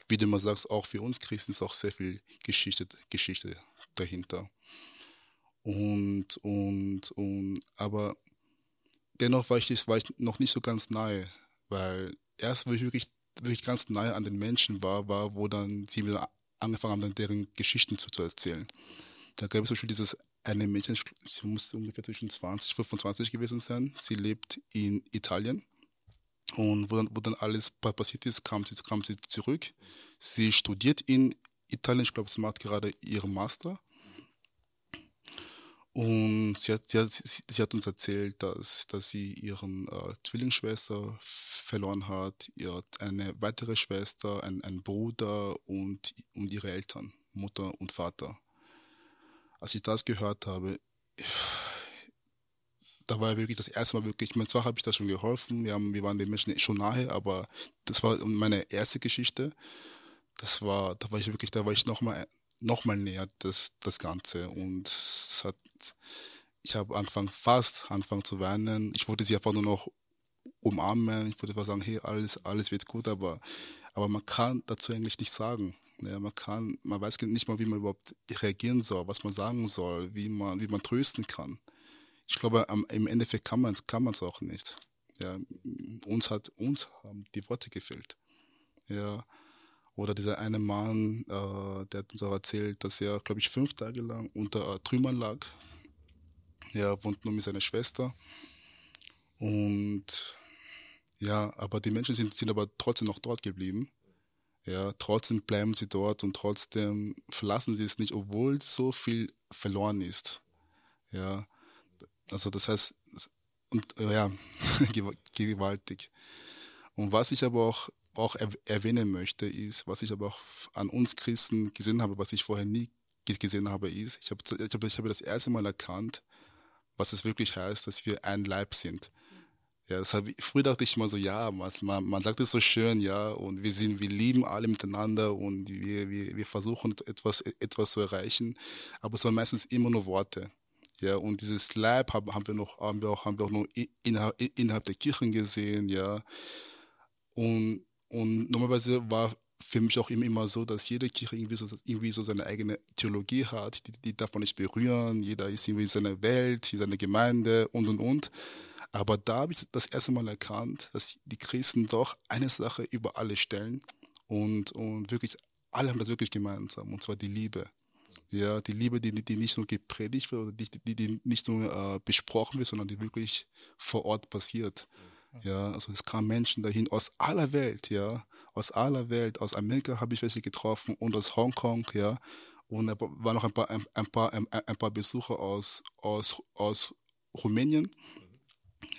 Speaker 6: wie du immer sagst, auch für uns Christen ist auch sehr viel Geschichte, Geschichte dahinter. Und, und, und, aber dennoch war ich, war ich noch nicht so ganz nahe, weil erst, wo ich wirklich, wirklich ganz nahe an den Menschen war, war, wo dann sie wieder angefangen haben, deren Geschichten zu, zu erzählen. Da gab es zum Beispiel dieses eine Mädchen, sie muss ungefähr zwischen 20 und 25 gewesen sein. Sie lebt in Italien. Und wo dann, wo dann alles passiert ist, kam sie, kam sie zurück. Sie studiert in Italien, ich glaube, sie macht gerade ihren Master. Und sie hat, sie hat, sie hat uns erzählt, dass, dass sie ihren äh, Zwillingsschwester verloren hat, ihr eine weitere Schwester, ein, ein Bruder und, und ihre Eltern, Mutter und Vater. Als ich das gehört habe, da war wirklich das erste Mal wirklich, ich meine, zwar habe ich da schon geholfen, wir, haben, wir waren den Menschen schon nahe, aber das war meine erste Geschichte. Das war, da war ich wirklich, da war ich nochmal noch mal näher, das, das Ganze. Und es hat, ich habe angefangen, fast angefangen zu weinen. Ich wollte sie einfach nur noch umarmen. Ich wollte einfach sagen, hey, alles, alles wird gut, aber, aber man kann dazu eigentlich nicht sagen. Ja, man kann, man weiß nicht mal, wie man überhaupt reagieren soll, was man sagen soll, wie man, wie man trösten kann. Ich glaube, am, im Endeffekt kann man es kann auch nicht. Ja, uns hat, uns haben die Worte gefehlt. Ja, oder dieser eine Mann, äh, der hat uns auch erzählt, dass er, glaube ich, fünf Tage lang unter äh, Trümmern lag. Er wohnt nur mit seiner Schwester. Und ja, aber die Menschen sind, sind aber trotzdem noch dort geblieben. Ja, trotzdem bleiben sie dort und trotzdem verlassen sie es nicht, obwohl so viel verloren ist. Ja, also das heißt, und ja, gewaltig. Und was ich aber auch, auch erwähnen möchte, ist, was ich aber auch an uns Christen gesehen habe, was ich vorher nie gesehen habe, ist, ich habe, ich habe, ich habe das erste Mal erkannt, was es wirklich heißt, dass wir ein Leib sind. Ja, das habe früher dachte ich mal so, ja, man, man sagt es so schön, ja, und wir sind, wir lieben alle miteinander und wir, wir, wir versuchen etwas, etwas zu erreichen, aber es waren meistens immer nur Worte. Ja, und dieses Leib haben, haben wir noch, haben wir auch, haben wir auch nur innerhalb, innerhalb der Kirchen gesehen, ja. Und, und normalerweise war für mich auch immer, so, dass jede Kirche irgendwie so, irgendwie so seine eigene Theologie hat, die, die darf man nicht berühren, jeder ist irgendwie in seiner Welt, in seiner Gemeinde und und und. Aber da habe ich das erste Mal erkannt, dass die Christen doch eine Sache über alle stellen und, und wirklich, alle haben das wirklich gemeinsam, und zwar die Liebe. Ja, die Liebe, die, die nicht nur gepredigt wird oder die, die, die nicht nur äh, besprochen wird, sondern die wirklich vor Ort passiert. Ja, also es kamen Menschen dahin aus aller Welt, ja, aus aller Welt, aus Amerika habe ich welche getroffen und aus Hongkong, ja, und da waren noch ein paar, ein, ein paar, ein, ein paar Besucher aus, aus, aus Rumänien,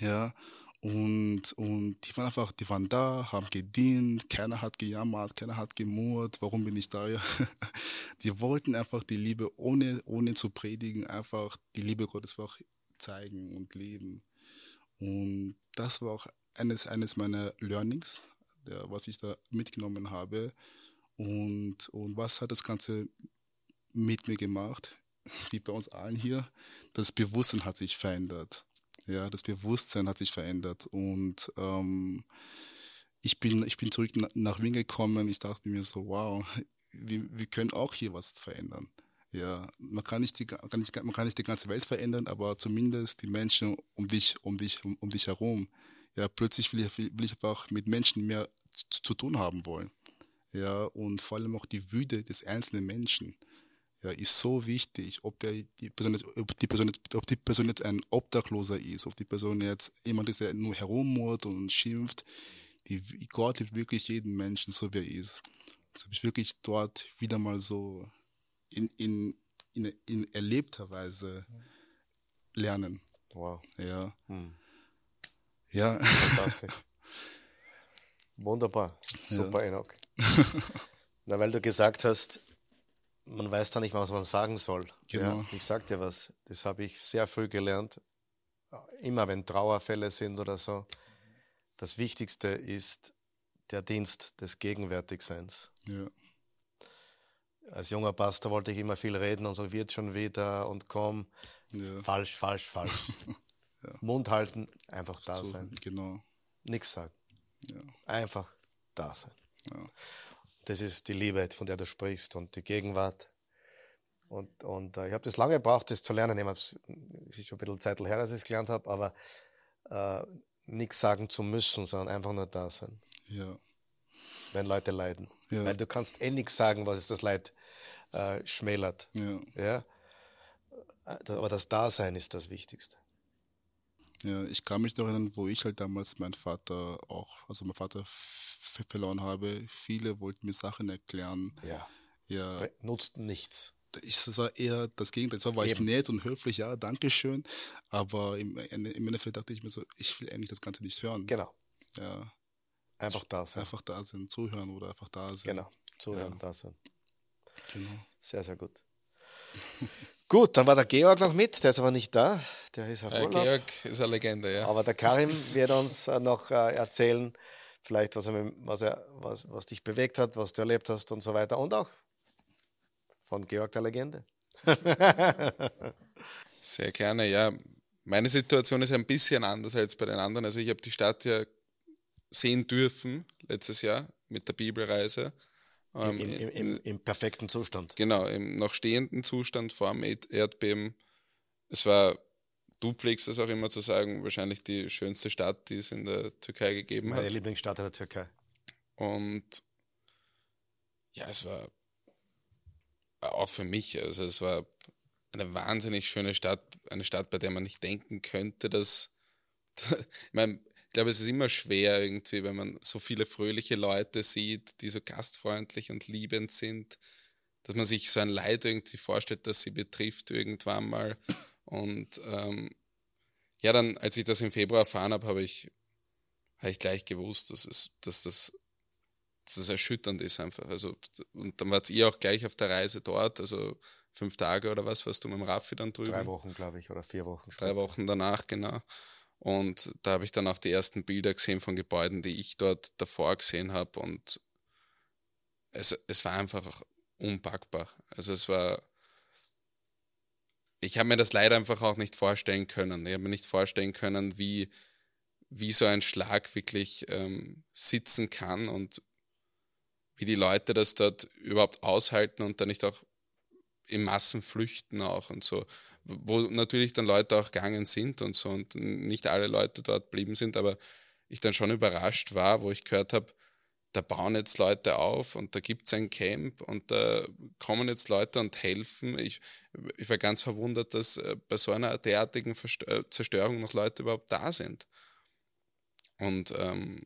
Speaker 6: ja, und, und die waren einfach, die waren da, haben gedient, keiner hat gejammert, keiner hat gemurrt, warum bin ich da? Ja? Die wollten einfach die Liebe, ohne, ohne zu predigen, einfach die Liebe Gottes einfach zeigen und leben. Und das war auch eines, eines meiner Learnings, der, was ich da mitgenommen habe. Und, und was hat das Ganze mit mir gemacht? Wie bei uns allen hier, das Bewusstsein hat sich verändert. Ja, das Bewusstsein hat sich verändert und ähm, ich bin, ich bin zurück nach Wien gekommen. Ich dachte mir so, wow, wir, wir können auch hier was verändern. Ja, man kann nicht die, kann nicht, man kann nicht die ganze Welt verändern, aber zumindest die Menschen um dich, um dich, um, um dich herum. Ja, plötzlich will ich, will ich einfach mit Menschen mehr zu, zu tun haben wollen. Ja, und vor allem auch die Würde des einzelnen Menschen ja, ist so wichtig, ob, der, die Person jetzt, ob, die Person jetzt, ob die Person jetzt ein Obdachloser ist, ob die Person jetzt jemand ist, der nur herummurrt und schimpft. Die, Gott liebt wirklich jeden Menschen, so wie er ist. Das habe ich wirklich dort wieder mal so in, in, in, in erlebter Weise lernen.
Speaker 1: Wow.
Speaker 6: Ja.
Speaker 1: Hm.
Speaker 6: Ja.
Speaker 1: Fantastisch. Wunderbar. Super, ja. Enoch. Na, weil du gesagt hast, man weiß da nicht, was man sagen soll.
Speaker 6: Genau.
Speaker 1: Ja, ich sag dir was, das habe ich sehr früh gelernt. Immer wenn Trauerfälle sind oder so, das Wichtigste ist der Dienst des Gegenwärtigseins.
Speaker 6: Ja.
Speaker 1: Als junger Pastor wollte ich immer viel reden und so wird schon wieder und komm.
Speaker 6: Ja.
Speaker 1: Falsch, falsch, falsch. ja. Mund halten, einfach da so, sein.
Speaker 6: Genau.
Speaker 1: Nichts sagen.
Speaker 6: Ja.
Speaker 1: Einfach da sein. Das ist die Liebe, von der du sprichst und die Gegenwart. Und, und äh, ich habe das lange gebraucht, das zu lernen. Ich es ist schon ein bisschen Zeit her, dass ich es gelernt habe, aber äh, nichts sagen zu müssen, sondern einfach nur da sein.
Speaker 6: Ja.
Speaker 1: Wenn Leute leiden.
Speaker 6: Ja.
Speaker 1: Weil du kannst eh nichts sagen, was es das Leid äh, schmälert.
Speaker 6: Ja.
Speaker 1: ja. Äh, aber das Dasein ist das Wichtigste.
Speaker 6: Ja, ich kann mich noch erinnern, wo ich halt damals meinen Vater auch, also meinen Vater verloren habe. Viele wollten mir Sachen erklären.
Speaker 1: Ja.
Speaker 6: Ja,
Speaker 1: Nutzten nichts.
Speaker 6: ich, das war eher das Gegenteil. Zwar war ich
Speaker 1: Eben.
Speaker 6: nett und höflich, ja, danke schön. Aber im, im Endeffekt dachte ich mir so, ich will eigentlich das Ganze nicht hören.
Speaker 1: Genau.
Speaker 6: Ja,
Speaker 1: Einfach da sein.
Speaker 6: einfach da sind, zuhören oder einfach da sein.
Speaker 1: Genau. Zuhören, da sein.
Speaker 6: Genau.
Speaker 1: Sehr, sehr gut. gut, dann war der Georg noch mit, der ist aber nicht da. Der ist auf
Speaker 7: Äh,
Speaker 1: Urlaub.
Speaker 7: Georg ist eine Legende, ja.
Speaker 1: Aber der Karim wird uns äh, noch äh, erzählen, vielleicht was, er, was, er, was, was dich bewegt hat, was du erlebt hast und so weiter. Und auch von Georg der Legende.
Speaker 7: Sehr gerne, ja. Meine Situation ist ein bisschen anders als bei den anderen. Also ich habe die Stadt ja sehen dürfen letztes Jahr mit der Bibelreise. Ähm,
Speaker 1: Im, im, im, Im perfekten Zustand.
Speaker 7: Genau, im noch stehenden Zustand vor dem Erd- Erdbeben. Es war, du pflegst es auch immer zu sagen, wahrscheinlich die schönste Stadt, die es in der Türkei gegeben
Speaker 1: Meine
Speaker 7: hat.
Speaker 1: Lieblingsstadt in der Türkei.
Speaker 7: Und ja, es war auch für mich, also es war eine wahnsinnig schöne Stadt, eine Stadt, bei der man nicht denken könnte, dass, ich meine, glaube, es ist immer schwer irgendwie, wenn man so viele fröhliche Leute sieht, die so gastfreundlich und liebend sind, dass man sich so ein Leid irgendwie vorstellt, das sie betrifft irgendwann mal. Und ähm, ja, dann, als ich das im Februar erfahren habe, habe ich, habe ich gleich gewusst, dass, es, dass das dass es erschütternd ist einfach. Also, und dann wart ihr auch gleich auf der Reise dort, also fünf Tage oder was, warst du mit dem Raffi dann drüben?
Speaker 1: Drei Wochen, glaube ich, oder vier Wochen.
Speaker 7: Drei
Speaker 1: später.
Speaker 7: Wochen danach, genau. Und da habe ich dann auch die ersten Bilder gesehen von Gebäuden, die ich dort davor gesehen habe. Und es, es war einfach unpackbar. Also es war. Ich habe mir das leider einfach auch nicht vorstellen können. Ich habe mir nicht vorstellen können, wie, wie so ein Schlag wirklich ähm, sitzen kann und wie die Leute das dort überhaupt aushalten und dann nicht auch in Massen flüchten auch und so. Wo natürlich dann Leute auch gegangen sind und so und nicht alle Leute dort blieben sind, aber ich dann schon überrascht war, wo ich gehört habe, da bauen jetzt Leute auf und da gibt's ein Camp und da kommen jetzt Leute und helfen. Ich, ich war ganz verwundert, dass äh, bei so einer derartigen äh, Zerstörung noch Leute überhaupt da sind. Und ähm,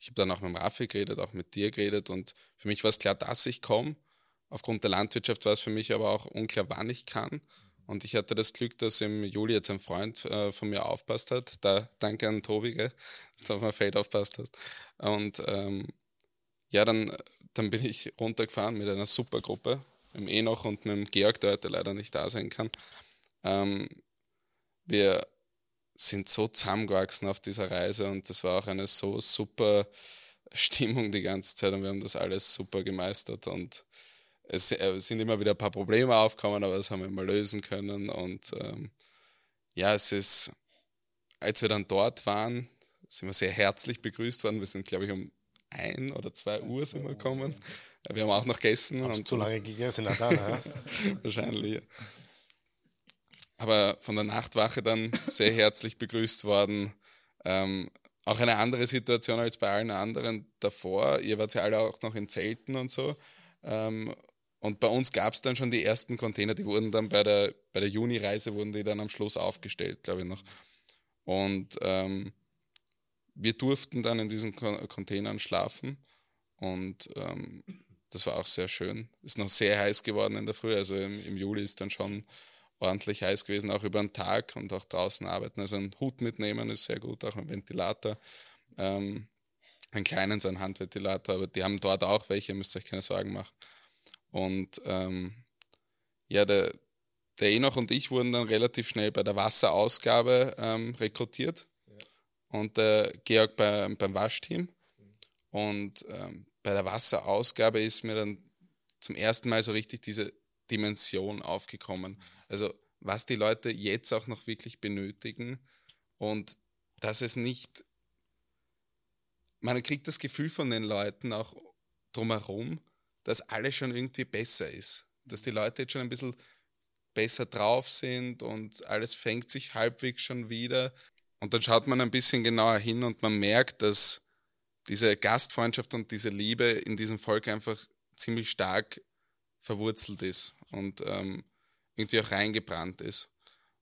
Speaker 7: ich habe dann auch mit dem Raffi geredet, auch mit dir geredet und für mich war es klar, dass ich komme. Aufgrund der Landwirtschaft war es für mich aber auch unklar, wann ich kann. Und ich hatte das Glück, dass im Juli jetzt ein Freund äh, von mir aufpasst hat. Da danke an Tobi, gell, dass du auf mein Feld aufpasst hast. Und ähm, ja, dann, dann bin ich runtergefahren mit einer Supergruppe, mit Enoch und mit dem Georg, der heute leider nicht da sein kann. Ähm, wir sind so zusammengewachsen auf dieser Reise und das war auch eine so super Stimmung die ganze Zeit und wir haben das alles super gemeistert und es äh, sind immer wieder ein paar Probleme aufgekommen, aber das haben wir mal lösen können und ähm, ja, es ist, als wir dann dort waren, sind wir sehr herzlich begrüßt worden. Wir sind, glaube ich, um ein oder zwei Uhr sind wir gekommen. Wir haben auch noch gegessen. und
Speaker 1: Zu lange gegessen hat, ja.
Speaker 7: Wahrscheinlich. Aber von der Nachtwache dann sehr herzlich begrüßt worden. Ähm, auch eine andere Situation als bei allen anderen davor. Ihr wart ja alle auch noch in Zelten und so. Ähm, und bei uns gab es dann schon die ersten Container, die wurden dann bei der, bei der Juni-Reise wurden die dann am Schluss aufgestellt, glaube ich noch. Und ähm, wir durften dann in diesen Con- Containern schlafen. Und ähm, das war auch sehr schön. Ist noch sehr heiß geworden in der Früh. Also im, im Juli ist dann schon ordentlich heiß gewesen, auch über den Tag und auch draußen arbeiten. Also einen Hut mitnehmen ist sehr gut, auch ein Ventilator. Ähm, einen kleinen, so einen Handventilator, aber die haben dort auch welche, müsst ihr euch keine Sorgen machen. Und ähm, ja, der, der Enoch und ich wurden dann relativ schnell bei der Wasserausgabe ähm, rekrutiert und der Georg bei, beim Waschteam. Und ähm, bei der Wasserausgabe ist mir dann zum ersten Mal so richtig diese Dimension aufgekommen. Also was die Leute jetzt auch noch wirklich benötigen und dass es nicht, man kriegt das Gefühl von den Leuten auch drumherum, dass alles schon irgendwie besser ist. Dass die Leute jetzt schon ein bisschen besser drauf sind und alles fängt sich halbwegs schon wieder. Und dann schaut man ein bisschen genauer hin und man merkt, dass diese Gastfreundschaft und diese Liebe in diesem Volk einfach ziemlich stark verwurzelt ist und ähm, irgendwie auch reingebrannt ist.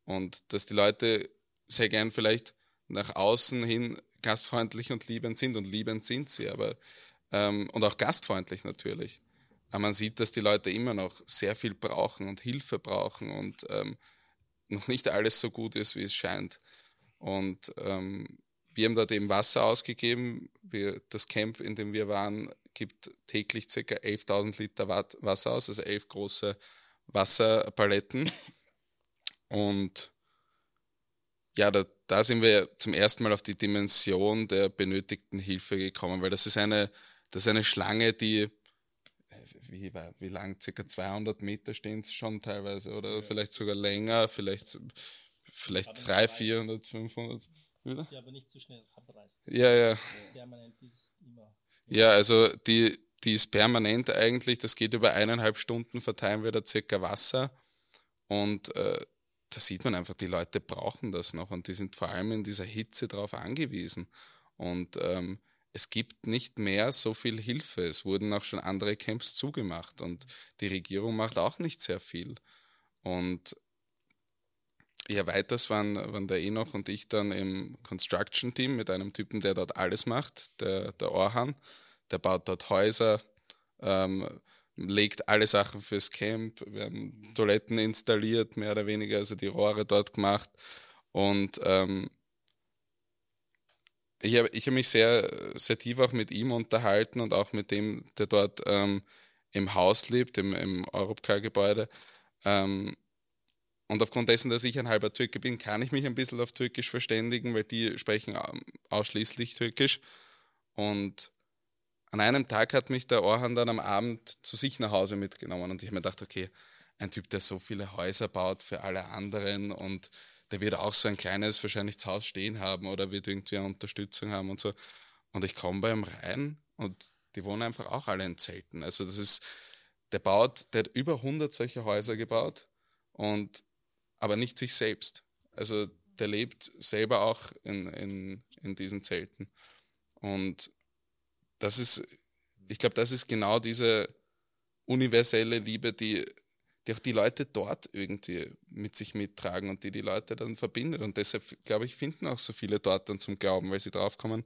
Speaker 7: Und dass die Leute sehr gern vielleicht nach außen hin gastfreundlich und liebend sind und liebend sind sie, aber ähm, und auch gastfreundlich natürlich. Aber man sieht, dass die Leute immer noch sehr viel brauchen und Hilfe brauchen und ähm, noch nicht alles so gut ist, wie es scheint. Und ähm, wir haben dort eben Wasser ausgegeben. Wir, das Camp, in dem wir waren, gibt täglich ca. 11.000 Liter Wasser aus, also elf große Wasserpaletten. Und ja, da, da sind wir zum ersten Mal auf die Dimension der benötigten Hilfe gekommen, weil das ist eine, das ist eine Schlange, die wie, wie lang, circa 200 Meter stehen es schon teilweise oder ja. vielleicht sogar länger, vielleicht, vielleicht 300, 400, 500. Wieder? Ja, aber nicht zu so schnell abreißt. Ja, ja. Permanent ist immer. Ja, also die, die ist permanent eigentlich, das geht über eineinhalb Stunden, verteilen wir da circa Wasser und äh, da sieht man einfach, die Leute brauchen das noch und die sind vor allem in dieser Hitze darauf angewiesen. Und ähm, es gibt nicht mehr so viel Hilfe. Es wurden auch schon andere Camps zugemacht und die Regierung macht auch nicht sehr viel. Und ja, weiters waren, waren der Enoch und ich dann im Construction-Team mit einem Typen, der dort alles macht, der, der Orhan. Der baut dort Häuser, ähm, legt alle Sachen fürs Camp. Wir haben Toiletten installiert, mehr oder weniger, also die Rohre dort gemacht. Und ähm, ich habe ich hab mich sehr, sehr tief auch mit ihm unterhalten und auch mit dem, der dort ähm, im Haus lebt, im, im Europcar-Gebäude. Ähm, und aufgrund dessen, dass ich ein halber Türke bin, kann ich mich ein bisschen auf Türkisch verständigen, weil die sprechen ausschließlich Türkisch. Und an einem Tag hat mich der Orhan dann am Abend zu sich nach Hause mitgenommen und ich habe mir gedacht, okay, ein Typ, der so viele Häuser baut für alle anderen und der wird auch so ein kleines wahrscheinlich zu Hause stehen haben oder wird irgendwie eine Unterstützung haben und so. Und ich komme bei ihm rein und die wohnen einfach auch alle in Zelten. Also das ist, der baut, der hat über 100 solche Häuser gebaut und aber nicht sich selbst. Also der lebt selber auch in, in, in diesen Zelten. Und das ist, ich glaube, das ist genau diese universelle Liebe, die die auch die Leute dort irgendwie mit sich mittragen und die die Leute dann verbindet. Und deshalb, glaube ich, finden auch so viele dort dann zum Glauben, weil sie draufkommen,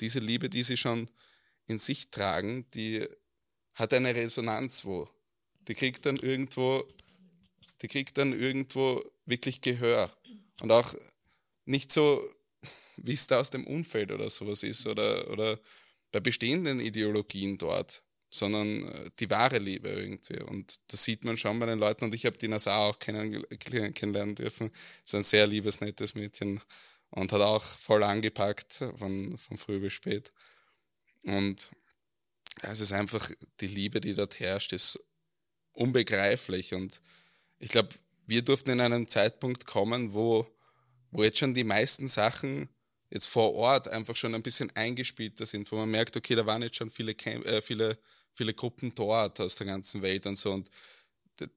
Speaker 7: diese Liebe, die sie schon in sich tragen, die hat eine Resonanz wo. Die kriegt dann irgendwo, die kriegt dann irgendwo wirklich Gehör. Und auch nicht so, wie es da aus dem Umfeld oder sowas ist oder, oder bei bestehenden Ideologien dort sondern äh, die wahre Liebe irgendwie. Und das sieht man schon bei den Leuten. Und ich habe die Nasa auch kennenlernen dürfen. Ist ein sehr liebes, nettes Mädchen und hat auch voll angepackt von, von früh bis spät. Und es ist einfach die Liebe, die dort herrscht, ist unbegreiflich. Und ich glaube, wir durften in einen Zeitpunkt kommen, wo, wo jetzt schon die meisten Sachen jetzt vor Ort einfach schon ein bisschen eingespielter sind, wo man merkt, okay, da waren jetzt schon viele, Camp äh, viele viele Gruppen dort aus der ganzen Welt und so und die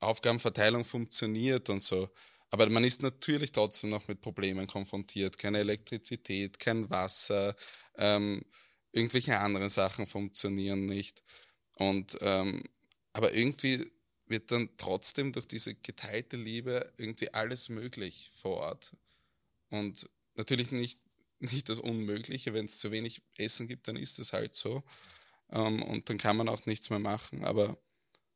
Speaker 7: Aufgabenverteilung funktioniert und so. Aber man ist natürlich trotzdem noch mit Problemen konfrontiert. Keine Elektrizität, kein Wasser, ähm, irgendwelche anderen Sachen funktionieren nicht. Und ähm, aber irgendwie wird dann trotzdem durch diese geteilte Liebe irgendwie alles möglich vor Ort. Und natürlich nicht, nicht das Unmögliche, wenn es zu wenig Essen gibt, dann ist es halt so ähm, und dann kann man auch nichts mehr machen. Aber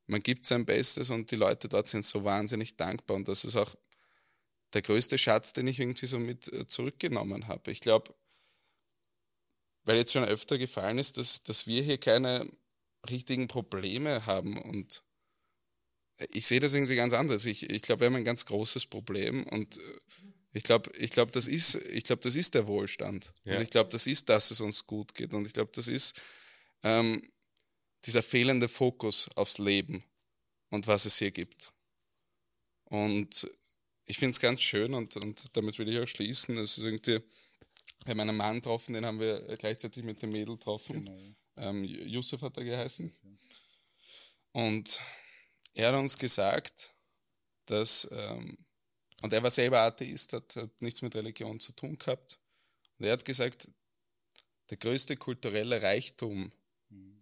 Speaker 7: man gibt sein Bestes und die Leute dort sind so wahnsinnig dankbar und das ist auch der größte Schatz, den ich irgendwie so mit äh, zurückgenommen habe. Ich glaube, weil jetzt schon öfter gefallen ist, dass, dass wir hier keine richtigen Probleme haben und ich sehe das irgendwie ganz anders. Ich, ich glaube, wir haben ein ganz großes Problem und äh, ich glaube, ich glaube, das ist, ich glaube, das ist der Wohlstand. Ja. Und ich glaube, das ist, dass es uns gut geht. Und ich glaube, das ist, ähm, dieser fehlende Fokus aufs Leben und was es hier gibt. Und ich finde es ganz schön und, und damit will ich auch schließen. Es ist irgendwie, haben einen Mann getroffen, den haben wir gleichzeitig mit dem Mädel getroffen. Genau. Ähm, Yusuf hat er geheißen. Und er hat uns gesagt, dass, ähm, und er war selber Atheist, hat, hat nichts mit Religion zu tun gehabt. Und er hat gesagt, der größte kulturelle Reichtum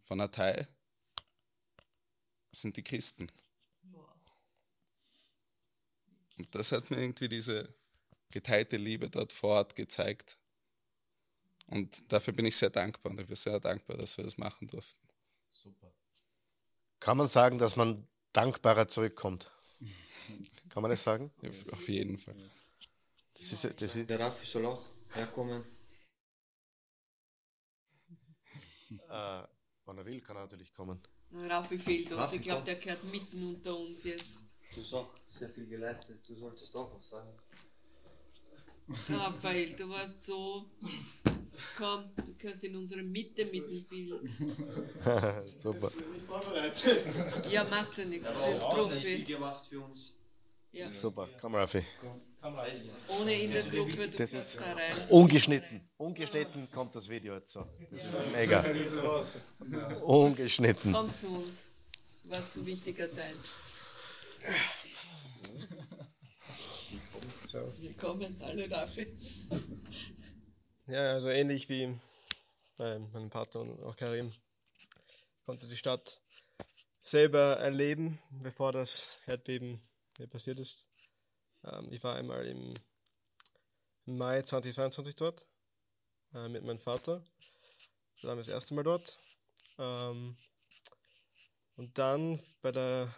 Speaker 7: von Atei sind die Christen. Und Und das hat mir irgendwie diese geteilte Liebe dort vor Ort gezeigt. Und dafür bin ich sehr dankbar und ich bin sehr dankbar, dass wir das machen durften.
Speaker 1: Kann man sagen, dass man dankbarer zurückkommt? Kann man das sagen?
Speaker 7: Ja, auf jeden Fall.
Speaker 1: Das ist, das ist,
Speaker 3: Der Raffi soll auch herkommen.
Speaker 1: äh, wenn er will, kann er natürlich kommen.
Speaker 2: Raffi fehlt uns.
Speaker 3: Raffi,
Speaker 2: Ich glaube, der gehört mitten unter uns jetzt.
Speaker 3: Du hast auch sehr viel geleistet. Du solltest auch was sagen.
Speaker 2: Raphael, du warst so. Komm, du gehörst in unsere Mitte mit dem Bild.
Speaker 1: Super.
Speaker 2: Ja, macht ja nichts. Du bist Profi.
Speaker 3: gemacht für uns.
Speaker 2: Ja.
Speaker 1: Super. Komm, Raffi.
Speaker 2: Ohne in der Gruppe, du
Speaker 1: Das ist-
Speaker 2: da rein.
Speaker 1: Ungeschnitten. Ungeschnitten kommt das Video jetzt so. Das ist mega. Ungeschnitten.
Speaker 2: Komm zu uns. Warst ein wichtiger Teil. Willkommen, alle Raffi.
Speaker 8: Ja, also ähnlich wie bei meinem Vater und auch Karim konnte die Stadt selber erleben, bevor das Erdbeben hier passiert ist. Ähm, ich war einmal im Mai 2022 dort äh, mit meinem Vater. Da waren wir das erste Mal dort. Ähm, und dann bei der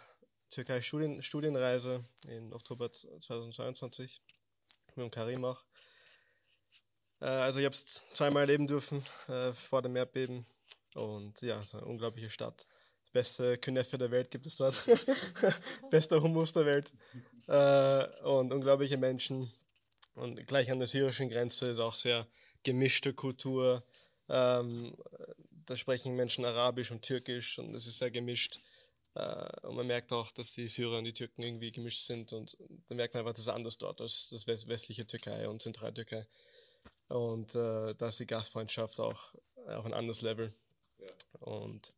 Speaker 8: Türkei Studien, Studienreise in Oktober 2022 mit dem Karim auch. Äh, also ich habe es zweimal erleben dürfen äh, vor dem Erdbeben und ja, es ist eine unglaubliche Stadt. Beste Künefe der Welt gibt es dort. Bester Hummus der Welt. Äh, und unglaubliche Menschen. Und gleich an der syrischen Grenze ist auch sehr gemischte Kultur. Ähm, da sprechen Menschen Arabisch und Türkisch und es ist sehr gemischt. Äh, und man merkt auch, dass die Syrer und die Türken irgendwie gemischt sind und da merkt man einfach, das ist anders dort als das west- westliche Türkei und Zentraltürkei. Und äh, da ist die Gastfreundschaft auch, auch ein anderes Level. Und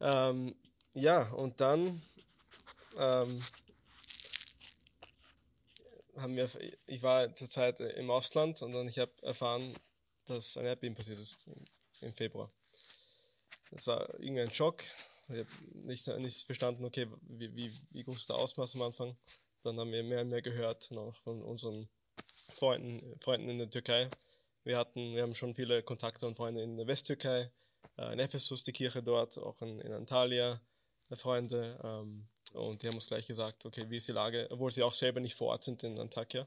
Speaker 8: ähm, ja, und dann ähm, haben wir, ich war zur Zeit im Ausland und dann ich habe erfahren, dass ein Erdbeben passiert ist im, Februar. Das war irgendwie ein Schock. Ich habe nicht, nicht verstanden, okay, wie, wie, wie groß ist der Ausmaß am Anfang. Dann haben wir mehr und mehr gehört, noch von unseren Freunden, Freunden in der Türkei. Wir hatten, wir haben schon viele Kontakte und Freunde in der Westtürkei, äh, in Ephesus, die Kirche dort, auch in, in Antalya, äh, Freunde. Ähm, und die haben uns gleich gesagt, okay, wie ist die Lage, obwohl sie auch selber nicht vor Ort sind in Antakya.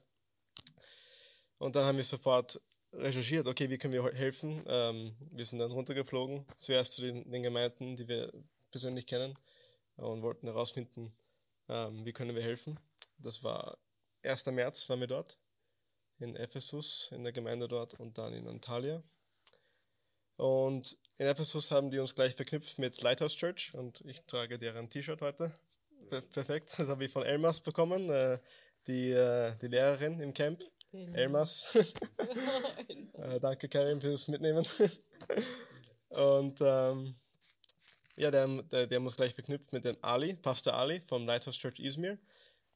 Speaker 8: Und dann haben wir sofort recherchiert, okay, wie können wir he- helfen? Ähm, wir sind dann runtergeflogen, zuerst zu den, den Gemeinden, die wir persönlich kennen und wollten herausfinden, ähm, wie können wir helfen. Das war 1. März, waren wir dort in Ephesus, in der Gemeinde dort und dann in Antalya. Und in Ephesus haben die uns gleich verknüpft mit Lighthouse Church und ich trage deren T-Shirt heute. Per perfekt, das habe ich von Elmas bekommen, äh, die, äh, die Lehrerin im Camp. Elmas. äh, danke Karim fürs Mitnehmen. und ähm, ja, der, der, der muss gleich verknüpft mit dem Ali, Pastor Ali vom Lighthouse Church Izmir.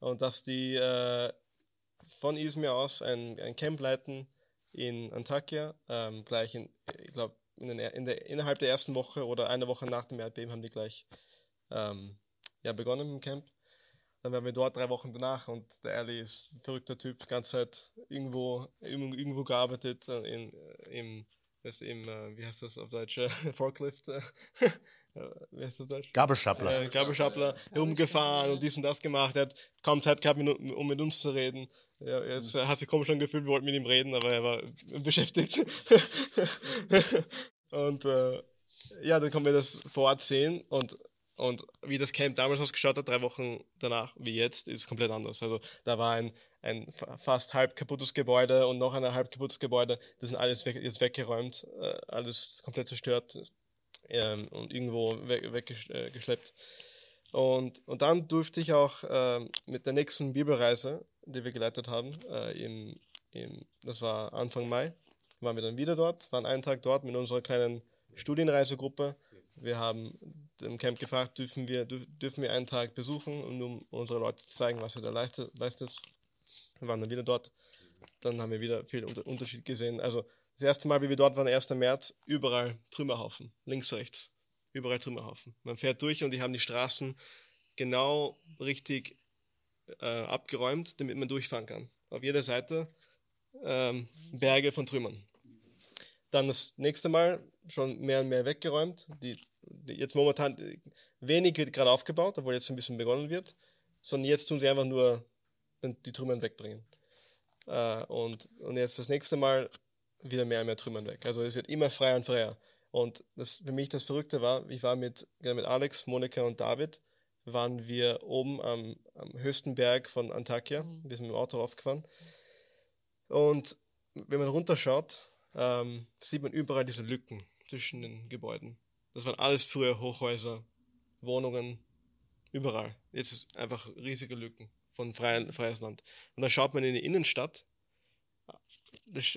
Speaker 8: Und dass die äh, von Izmir aus ein, ein Camp leiten in Antakya, ähm, gleich in, ich glaube, in, den, in der, innerhalb der ersten Woche oder eine Woche nach dem Erdbeben haben die gleich ähm, ja, begonnen im Camp. Dann waren wir dort drei Wochen danach und der Ali ist ein verrückter Typ, ganze Zeit irgendwo, irgendwo, gearbeitet, äh, in, äh, im, das im, äh, wie heißt das auf Deutsch, Forklift, wie heißt das auf Deutsch?
Speaker 1: Gabelstapler.
Speaker 8: äh, Gabelstapler herumgefahren und dies und das gemacht. Er hat kaum Zeit gehabt, um mit uns zu reden. Ja, jetzt hat sich komisch angefühlt, wir wollten mit ihm reden, aber er war beschäftigt. und äh, ja, dann konnten wir das vor Ort sehen und, und wie das Camp damals ausgeschaut hat, drei Wochen danach wie jetzt, ist komplett anders. Also da war ein, ein fa- fast halb kaputtes Gebäude und noch ein halb kaputtes Gebäude. Das sind alles weg, jetzt weggeräumt, äh, alles komplett zerstört ähm, und irgendwo weg, weggeschleppt. Und, und dann durfte ich auch ähm, mit der nächsten Bibelreise, die wir geleitet haben, äh, im, im, das war Anfang Mai, waren wir dann wieder dort, waren einen Tag dort mit unserer kleinen Studienreisegruppe. Wir haben im Camp gefragt, dürfen wir, dürf, dürfen wir einen Tag besuchen, um, um unsere Leute zu zeigen, was ihr da leistet. leistet. Wir waren dann wieder dort. Dann haben wir wieder viel Unter Unterschied gesehen. Also das erste Mal, wie wir dort waren, 1. März, überall Trümmerhaufen, links, rechts, überall Trümmerhaufen. Man fährt durch und die haben die Straßen genau richtig äh, abgeräumt, damit man durchfahren kann. Auf jeder Seite ähm, Berge von Trümmern. Dann das nächste Mal schon mehr und mehr weggeräumt. Die, die jetzt momentan wenig wird gerade aufgebaut, obwohl jetzt ein bisschen begonnen wird, sondern jetzt tun sie einfach nur die Trümmern wegbringen. Äh, und, und jetzt das nächste Mal wieder mehr und mehr Trümmern weg. Also es wird immer freier und freier. Und das, für mich das Verrückte war, ich war mit, mit Alex, Monika und David, waren wir oben am, am höchsten Berg von Antakya. Mhm. Wir sind mit dem Auto raufgefahren. Und wenn man runterschaut, ähm, sieht man überall diese Lücken zwischen den Gebäuden. Das waren alles früher Hochhäuser, Wohnungen, überall. Jetzt ist einfach riesige Lücken von freien, freies Land. Und dann schaut man in die Innenstadt.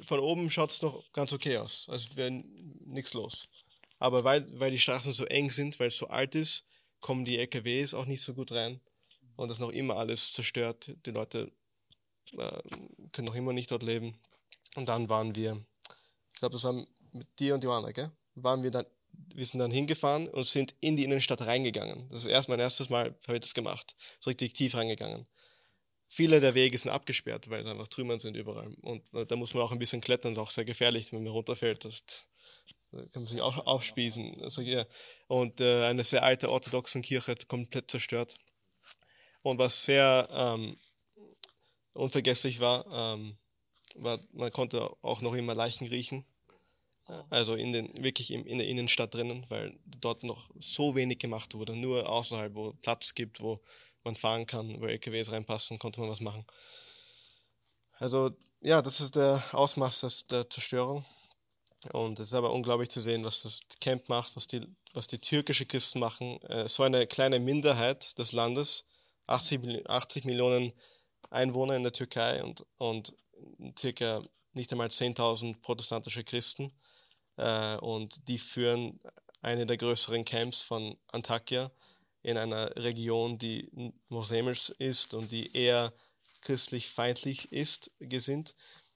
Speaker 8: Von oben schaut es noch ganz okay aus, als wäre nichts los. Aber weil, weil die Straßen so eng sind, weil es so alt ist, kommen die LKWs auch nicht so gut rein. Und das noch immer alles zerstört. Die Leute äh, können noch immer nicht dort leben. Und dann waren wir, ich glaube, das war mit dir und Johanna, gell? Waren wir dann, wir sind dann hingefahren und sind in die Innenstadt reingegangen. Das ist erst mein erstes Mal, habe ich das gemacht. So richtig tief reingegangen. Viele der Wege sind abgesperrt, weil da einfach Trümmern sind überall. Und äh, da muss man auch ein bisschen klettern, das ist auch sehr gefährlich, wenn man runterfällt. Das da kann man sich auch aufspießen. Also, ja. Und äh, eine sehr alte orthodoxe Kirche komplett zerstört. Und was sehr ähm, unvergesslich war, ähm, war, man konnte auch noch immer Leichen riechen. Also in den, wirklich in, in der Innenstadt drinnen, weil dort noch so wenig gemacht wurde. Nur außerhalb, wo Platz gibt, wo man fahren kann, wo LKWs reinpassen, konnte man was machen. Also ja, das ist der Ausmaß der Zerstörung. Und es ist aber unglaublich zu sehen, was das Camp macht, was die, was die türkische Christen machen. Äh, so eine kleine Minderheit des Landes, 80, 80 Millionen Einwohner in der Türkei und, und circa nicht einmal 10.000 protestantische Christen. Äh, und die führen eine der größeren Camps von Antakya in einer Region, die muslimisch ist und die eher christlich feindlich ist, gesinnt.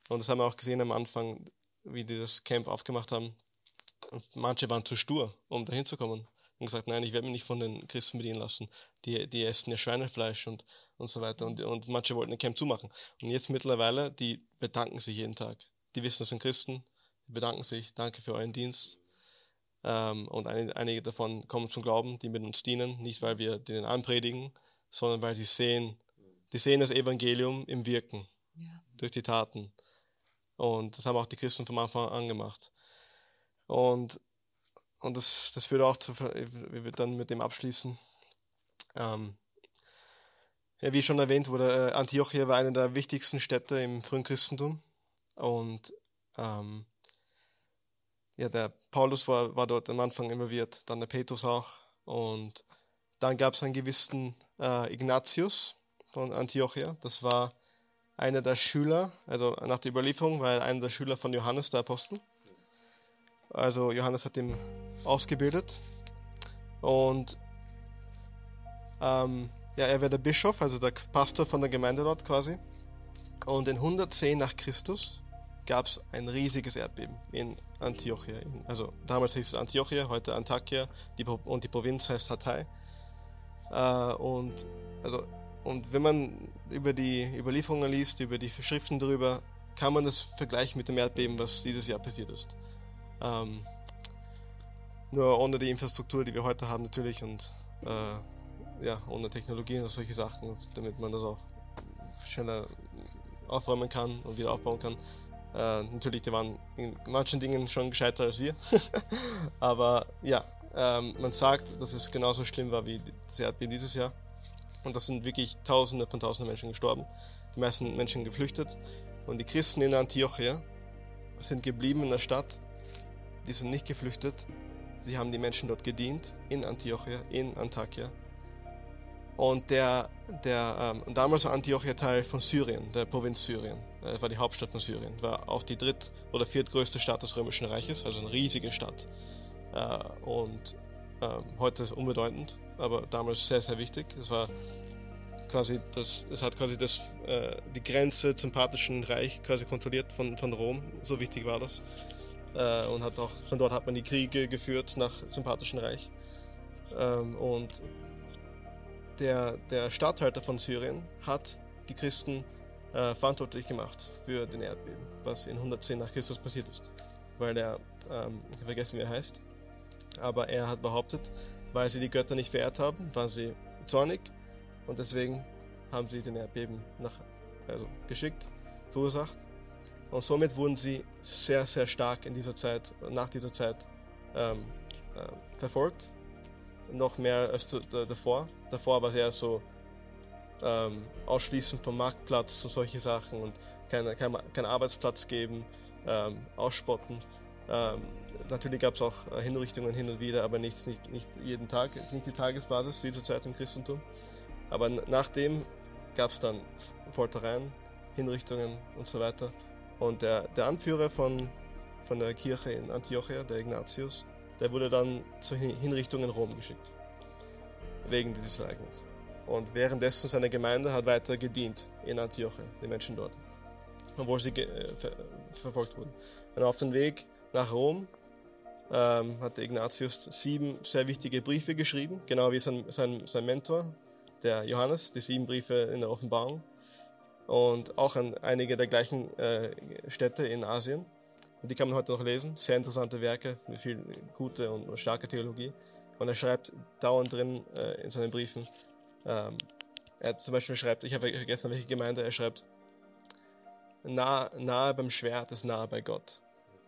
Speaker 8: Und das haben wir auch gesehen am Anfang, wie die das Camp aufgemacht haben. Und manche waren zu stur, um dahin zu kommen. Und gesagt, nein, ich werde mich nicht von den Christen bedienen lassen. Die, die essen ja Schweinefleisch und, und so weiter. Und, und manche wollten ein Camp zumachen. Und jetzt mittlerweile, die bedanken sich jeden Tag. Die wissen, das sind Christen, die bedanken sich, danke für euren Dienst. Ähm, und einige, einige davon kommen zum Glauben, die mit uns dienen, nicht weil wir denen anpredigen, sondern weil sie sehen, die sehen das Evangelium im Wirken, ja. durch die Taten. Und das haben auch die Christen vom Anfang an gemacht. Und, und das, das würde auch zu, wir würden dann mit dem abschließen. Ähm, ja, wie schon erwähnt wurde, äh, Antiochia war eine der wichtigsten Städte im frühen Christentum. Und ähm, ja, der Paulus war, war dort am Anfang involviert, dann der Petrus auch. Und dann gab es einen gewissen äh, Ignatius von Antiochia. Das war einer der Schüler, also nach der Überlieferung war er einer der Schüler von Johannes der Apostel. Also Johannes hat ihn ausgebildet und ähm, ja, er war der Bischof, also der Pastor von der Gemeinde dort quasi. Und in 110 nach Christus gab es ein riesiges Erdbeben in Antiochia. Also damals hieß es Antiochia, heute Antakya die, und die Provinz heißt Hatay. Äh, und also und wenn man über die Überlieferungen liest, über die Schriften darüber, kann man das vergleichen mit dem Erdbeben, was dieses Jahr passiert ist. Ähm, nur ohne die Infrastruktur, die wir heute haben natürlich und äh, ja, ohne Technologien und solche Sachen, damit man das auch schneller aufräumen kann und wieder aufbauen kann. Äh, natürlich, die waren in manchen Dingen schon gescheiter als wir. Aber ja, ähm, man sagt, dass es genauso schlimm war wie das Erdbeben dieses Jahr. Und das sind wirklich Tausende von Tausenden Menschen gestorben. Die meisten Menschen geflüchtet. Und die Christen in Antiochia sind geblieben in der Stadt. Die sind nicht geflüchtet. Sie haben die Menschen dort gedient, in Antiochia, in Antakya. Und der, der ähm, damals war Antiochia Teil von Syrien, der Provinz Syrien. Das äh, war die Hauptstadt von Syrien. War auch die dritt- oder viertgrößte Stadt des Römischen Reiches, also eine riesige Stadt. Äh, und ähm, heute unbedeutend aber damals sehr, sehr wichtig. Es war quasi das, es hat quasi das, äh, die Grenze zum Parthischen Reich quasi kontrolliert von, von Rom. So wichtig war das. Äh, und hat auch, von dort hat man die Kriege geführt nach zum Parthischen Reich. Ähm, und der, der Statthalter von Syrien hat die Christen äh, verantwortlich gemacht für den Erdbeben, was in 110 nach Christus passiert ist. Weil er, ähm, ich vergesse wie er heißt, aber er hat behauptet, weil sie die Götter nicht verehrt haben, waren sie zornig und deswegen haben sie den Erdbeben nach, also geschickt, verursacht. Und somit wurden sie sehr, sehr stark in dieser Zeit, nach dieser Zeit ähm, äh, verfolgt. Noch mehr als zu, davor. Davor war es eher so ähm, Ausschließen vom Marktplatz und solche Sachen und keinen kein, kein Arbeitsplatz geben, ähm, ausspotten. Ähm, natürlich gab es auch äh, Hinrichtungen hin und wieder, aber nicht, nicht, nicht jeden Tag, nicht die Tagesbasis wie zur Zeit im Christentum. Aber nachdem gab es dann Foltereien, Hinrichtungen und so weiter. Und der, der Anführer von, von der Kirche in Antiochia, der Ignatius, der wurde dann zur Hinrichtung in Rom geschickt. Wegen dieses Ereignisses. Und währenddessen seine Gemeinde hat weiter gedient in Antiochia, den Menschen dort. Obwohl sie äh, ver verfolgt wurden. Und auf dem Weg nach Rom ähm, hat Ignatius sieben sehr wichtige Briefe geschrieben, genau wie sein, sein, sein Mentor, der Johannes, die sieben Briefe in der Offenbarung. Und auch an einige der gleichen äh, Städte in Asien. Die kann man heute noch lesen. Sehr interessante Werke mit viel gute und starke Theologie. Und er schreibt dauernd drin äh, in seinen Briefen. Ähm, er zum Beispiel schreibt, ich habe vergessen, welche Gemeinde er schreibt, nahe, nahe beim Schwert ist nahe bei Gott.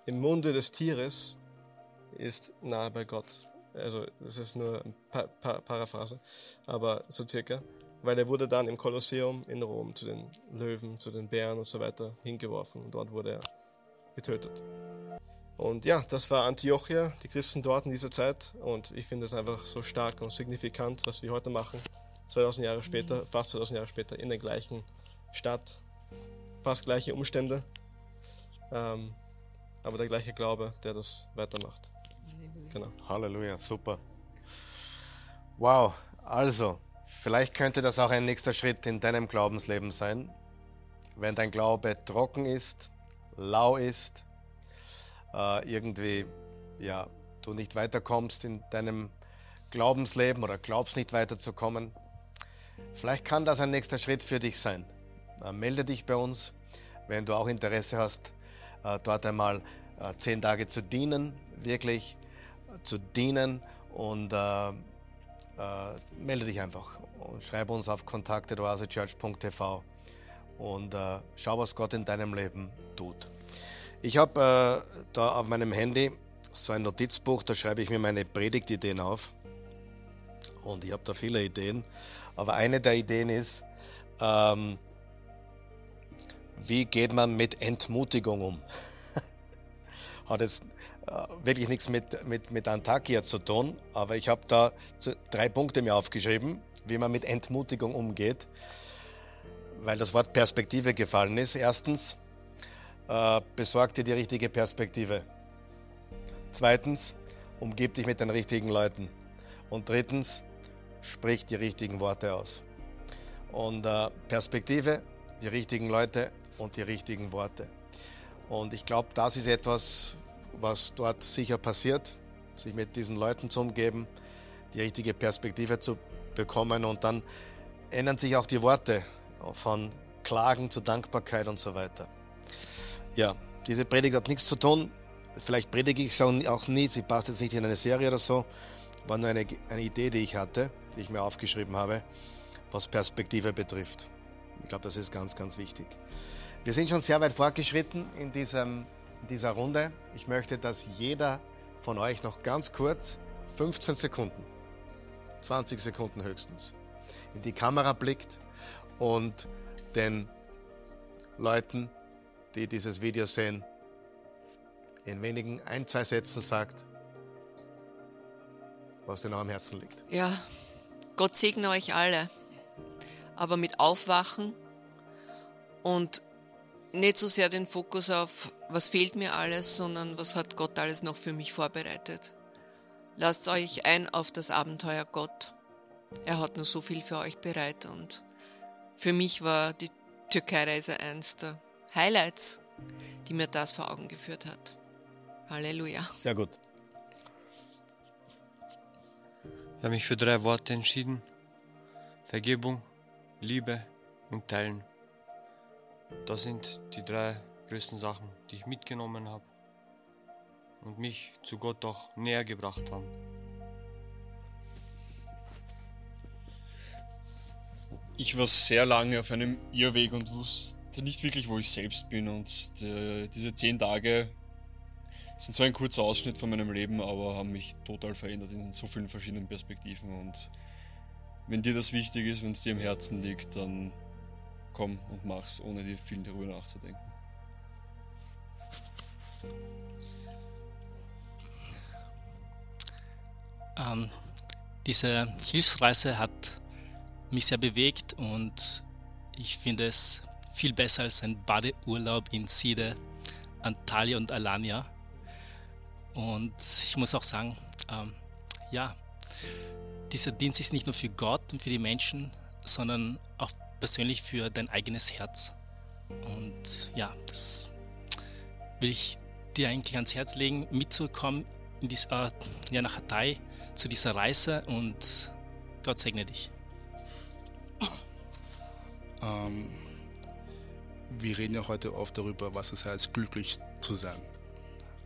Speaker 8: Im Munde des Tieres ist nahe bei Gott. Also das ist nur eine pa pa Paraphrase, aber so circa. Weil er wurde dann im Kolosseum in Rom zu den Löwen, zu den Bären und so weiter hingeworfen und dort wurde er getötet. Und ja, das war Antiochia, die Christen dort in dieser Zeit und ich finde es einfach so stark und signifikant, was wir heute machen. 2000 Jahre später, fast 2000 Jahre später, in der gleichen Stadt, fast gleiche Umstände, ähm, aber der gleiche Glaube, der das weitermacht.
Speaker 1: Genau. Halleluja, super. Wow, also, vielleicht könnte das auch ein nächster Schritt in deinem Glaubensleben sein. Wenn dein Glaube trocken ist, lau ist, äh, irgendwie, ja, du nicht weiterkommst in deinem Glaubensleben oder glaubst nicht weiterzukommen, vielleicht kann das ein nächster Schritt für dich sein. Äh, melde dich bei uns, wenn du auch Interesse hast, äh, dort einmal zehn Tage zu dienen, wirklich zu dienen und äh, äh, melde dich einfach und schreibe uns auf kontakte.oasechurch.tv und äh, schau, was Gott in deinem Leben tut. Ich habe äh, da auf meinem Handy so ein Notizbuch, da schreibe ich mir meine Predigtideen auf und ich habe da viele Ideen, aber eine der Ideen ist, ähm, wie geht man mit Entmutigung um? Hat jetzt wirklich nichts mit, mit, mit Antakya zu tun, aber ich habe da drei Punkte mir aufgeschrieben, wie man mit Entmutigung umgeht, weil das Wort Perspektive gefallen ist. Erstens, äh, besorg dir die richtige Perspektive. Zweitens, umgib dich mit den richtigen Leuten. Und drittens, sprich die richtigen Worte aus. Und äh, Perspektive, die richtigen Leute und die richtigen Worte. Und ich glaube, das ist etwas, was dort sicher passiert, sich mit diesen Leuten zu umgeben, die richtige Perspektive zu bekommen und dann ändern sich auch die Worte von Klagen zu Dankbarkeit und so weiter. Ja, diese Predigt hat nichts zu tun. Vielleicht predige ich es auch nie, sie passt jetzt nicht in eine Serie oder so. War nur eine, eine Idee, die ich hatte, die ich mir aufgeschrieben habe, was Perspektive betrifft. Ich glaube, das ist ganz, ganz wichtig. Wir sind schon sehr weit fortgeschritten in diesem in dieser Runde. Ich möchte, dass jeder von euch noch ganz kurz 15 Sekunden, 20 Sekunden höchstens, in die Kamera blickt und den Leuten, die dieses Video sehen, in wenigen ein, zwei Sätzen sagt, was dir noch am Herzen liegt.
Speaker 2: Ja, Gott segne euch alle, aber mit Aufwachen und nicht so sehr den Fokus auf, was fehlt mir alles, sondern was hat Gott alles noch für mich vorbereitet. Lasst euch ein auf das Abenteuer Gott. Er hat nur so viel für euch bereit und für mich war die Türkei-Reise eins der Highlights, die mir das vor Augen geführt hat. Halleluja.
Speaker 1: Sehr gut.
Speaker 3: Ich habe mich für drei Worte entschieden. Vergebung, Liebe und Teilen. Das sind die drei größten Sachen, die ich mitgenommen habe und mich zu Gott auch näher gebracht haben.
Speaker 4: Ich war sehr lange auf einem Irrweg und wusste nicht wirklich, wo ich selbst bin. Und die, diese zehn Tage sind so ein kurzer Ausschnitt von meinem Leben, aber haben mich total verändert in so vielen verschiedenen Perspektiven. Und wenn dir das wichtig ist, wenn es dir am Herzen liegt, dann komm und mach's, ohne dir viel darüber nachzudenken.
Speaker 5: Ähm, diese Hilfsreise hat mich sehr bewegt und ich finde es viel besser als ein Badeurlaub in Side, Antalya und Alanya. Und ich muss auch sagen, ähm, ja, dieser Dienst ist nicht nur für Gott und für die Menschen, sondern auch persönlich für dein eigenes Herz. Und ja, das will ich dir eigentlich ans Herz legen, mitzukommen in dies, äh, ja, nach Hatay zu dieser Reise und Gott segne dich.
Speaker 6: Ähm, wir reden ja heute oft darüber, was es heißt, glücklich zu sein.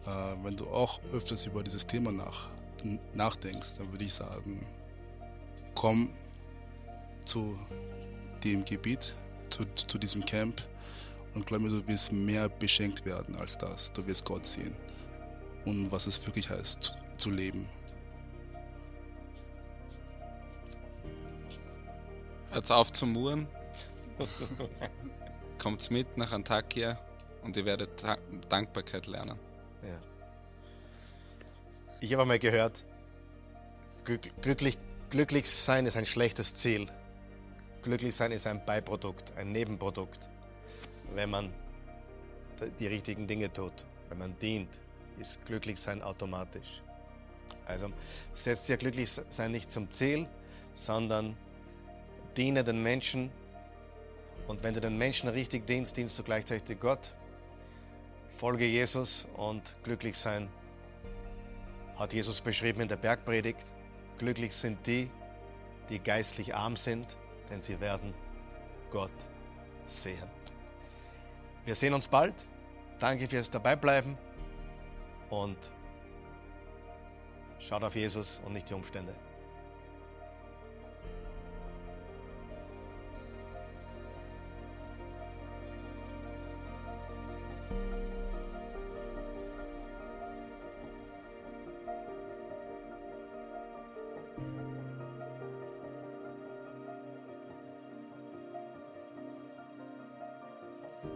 Speaker 6: Äh, wenn du auch öfters über dieses Thema nach, nachdenkst, dann würde ich sagen, komm zu dem Gebiet, zu, zu diesem Camp und glaub mir, du wirst mehr beschenkt werden als das. Du wirst Gott sehen und was es wirklich heißt, zu leben.
Speaker 7: Hört's auf zu murren. Kommt's mit nach Antakya und ihr werdet Ta Dankbarkeit lernen.
Speaker 1: Ja. Ich habe einmal gehört, glück, glücklich, glücklich sein ist ein schlechtes Ziel. Glücklich sein ist ein Beiprodukt, ein Nebenprodukt. Wenn man die richtigen Dinge tut, wenn man dient, ist glücklich sein automatisch. Also setzt dir glücklich sein nicht zum Ziel, sondern diene den Menschen. Und wenn du den Menschen richtig dienst, dienst du gleichzeitig Gott. Folge Jesus und glücklich sein hat Jesus beschrieben in der Bergpredigt. Glücklich sind die, die geistlich arm sind, denn sie werden Gott sehen. Wir sehen uns bald. Danke fürs Dabeibleiben und schaut auf Jesus und nicht die Umstände.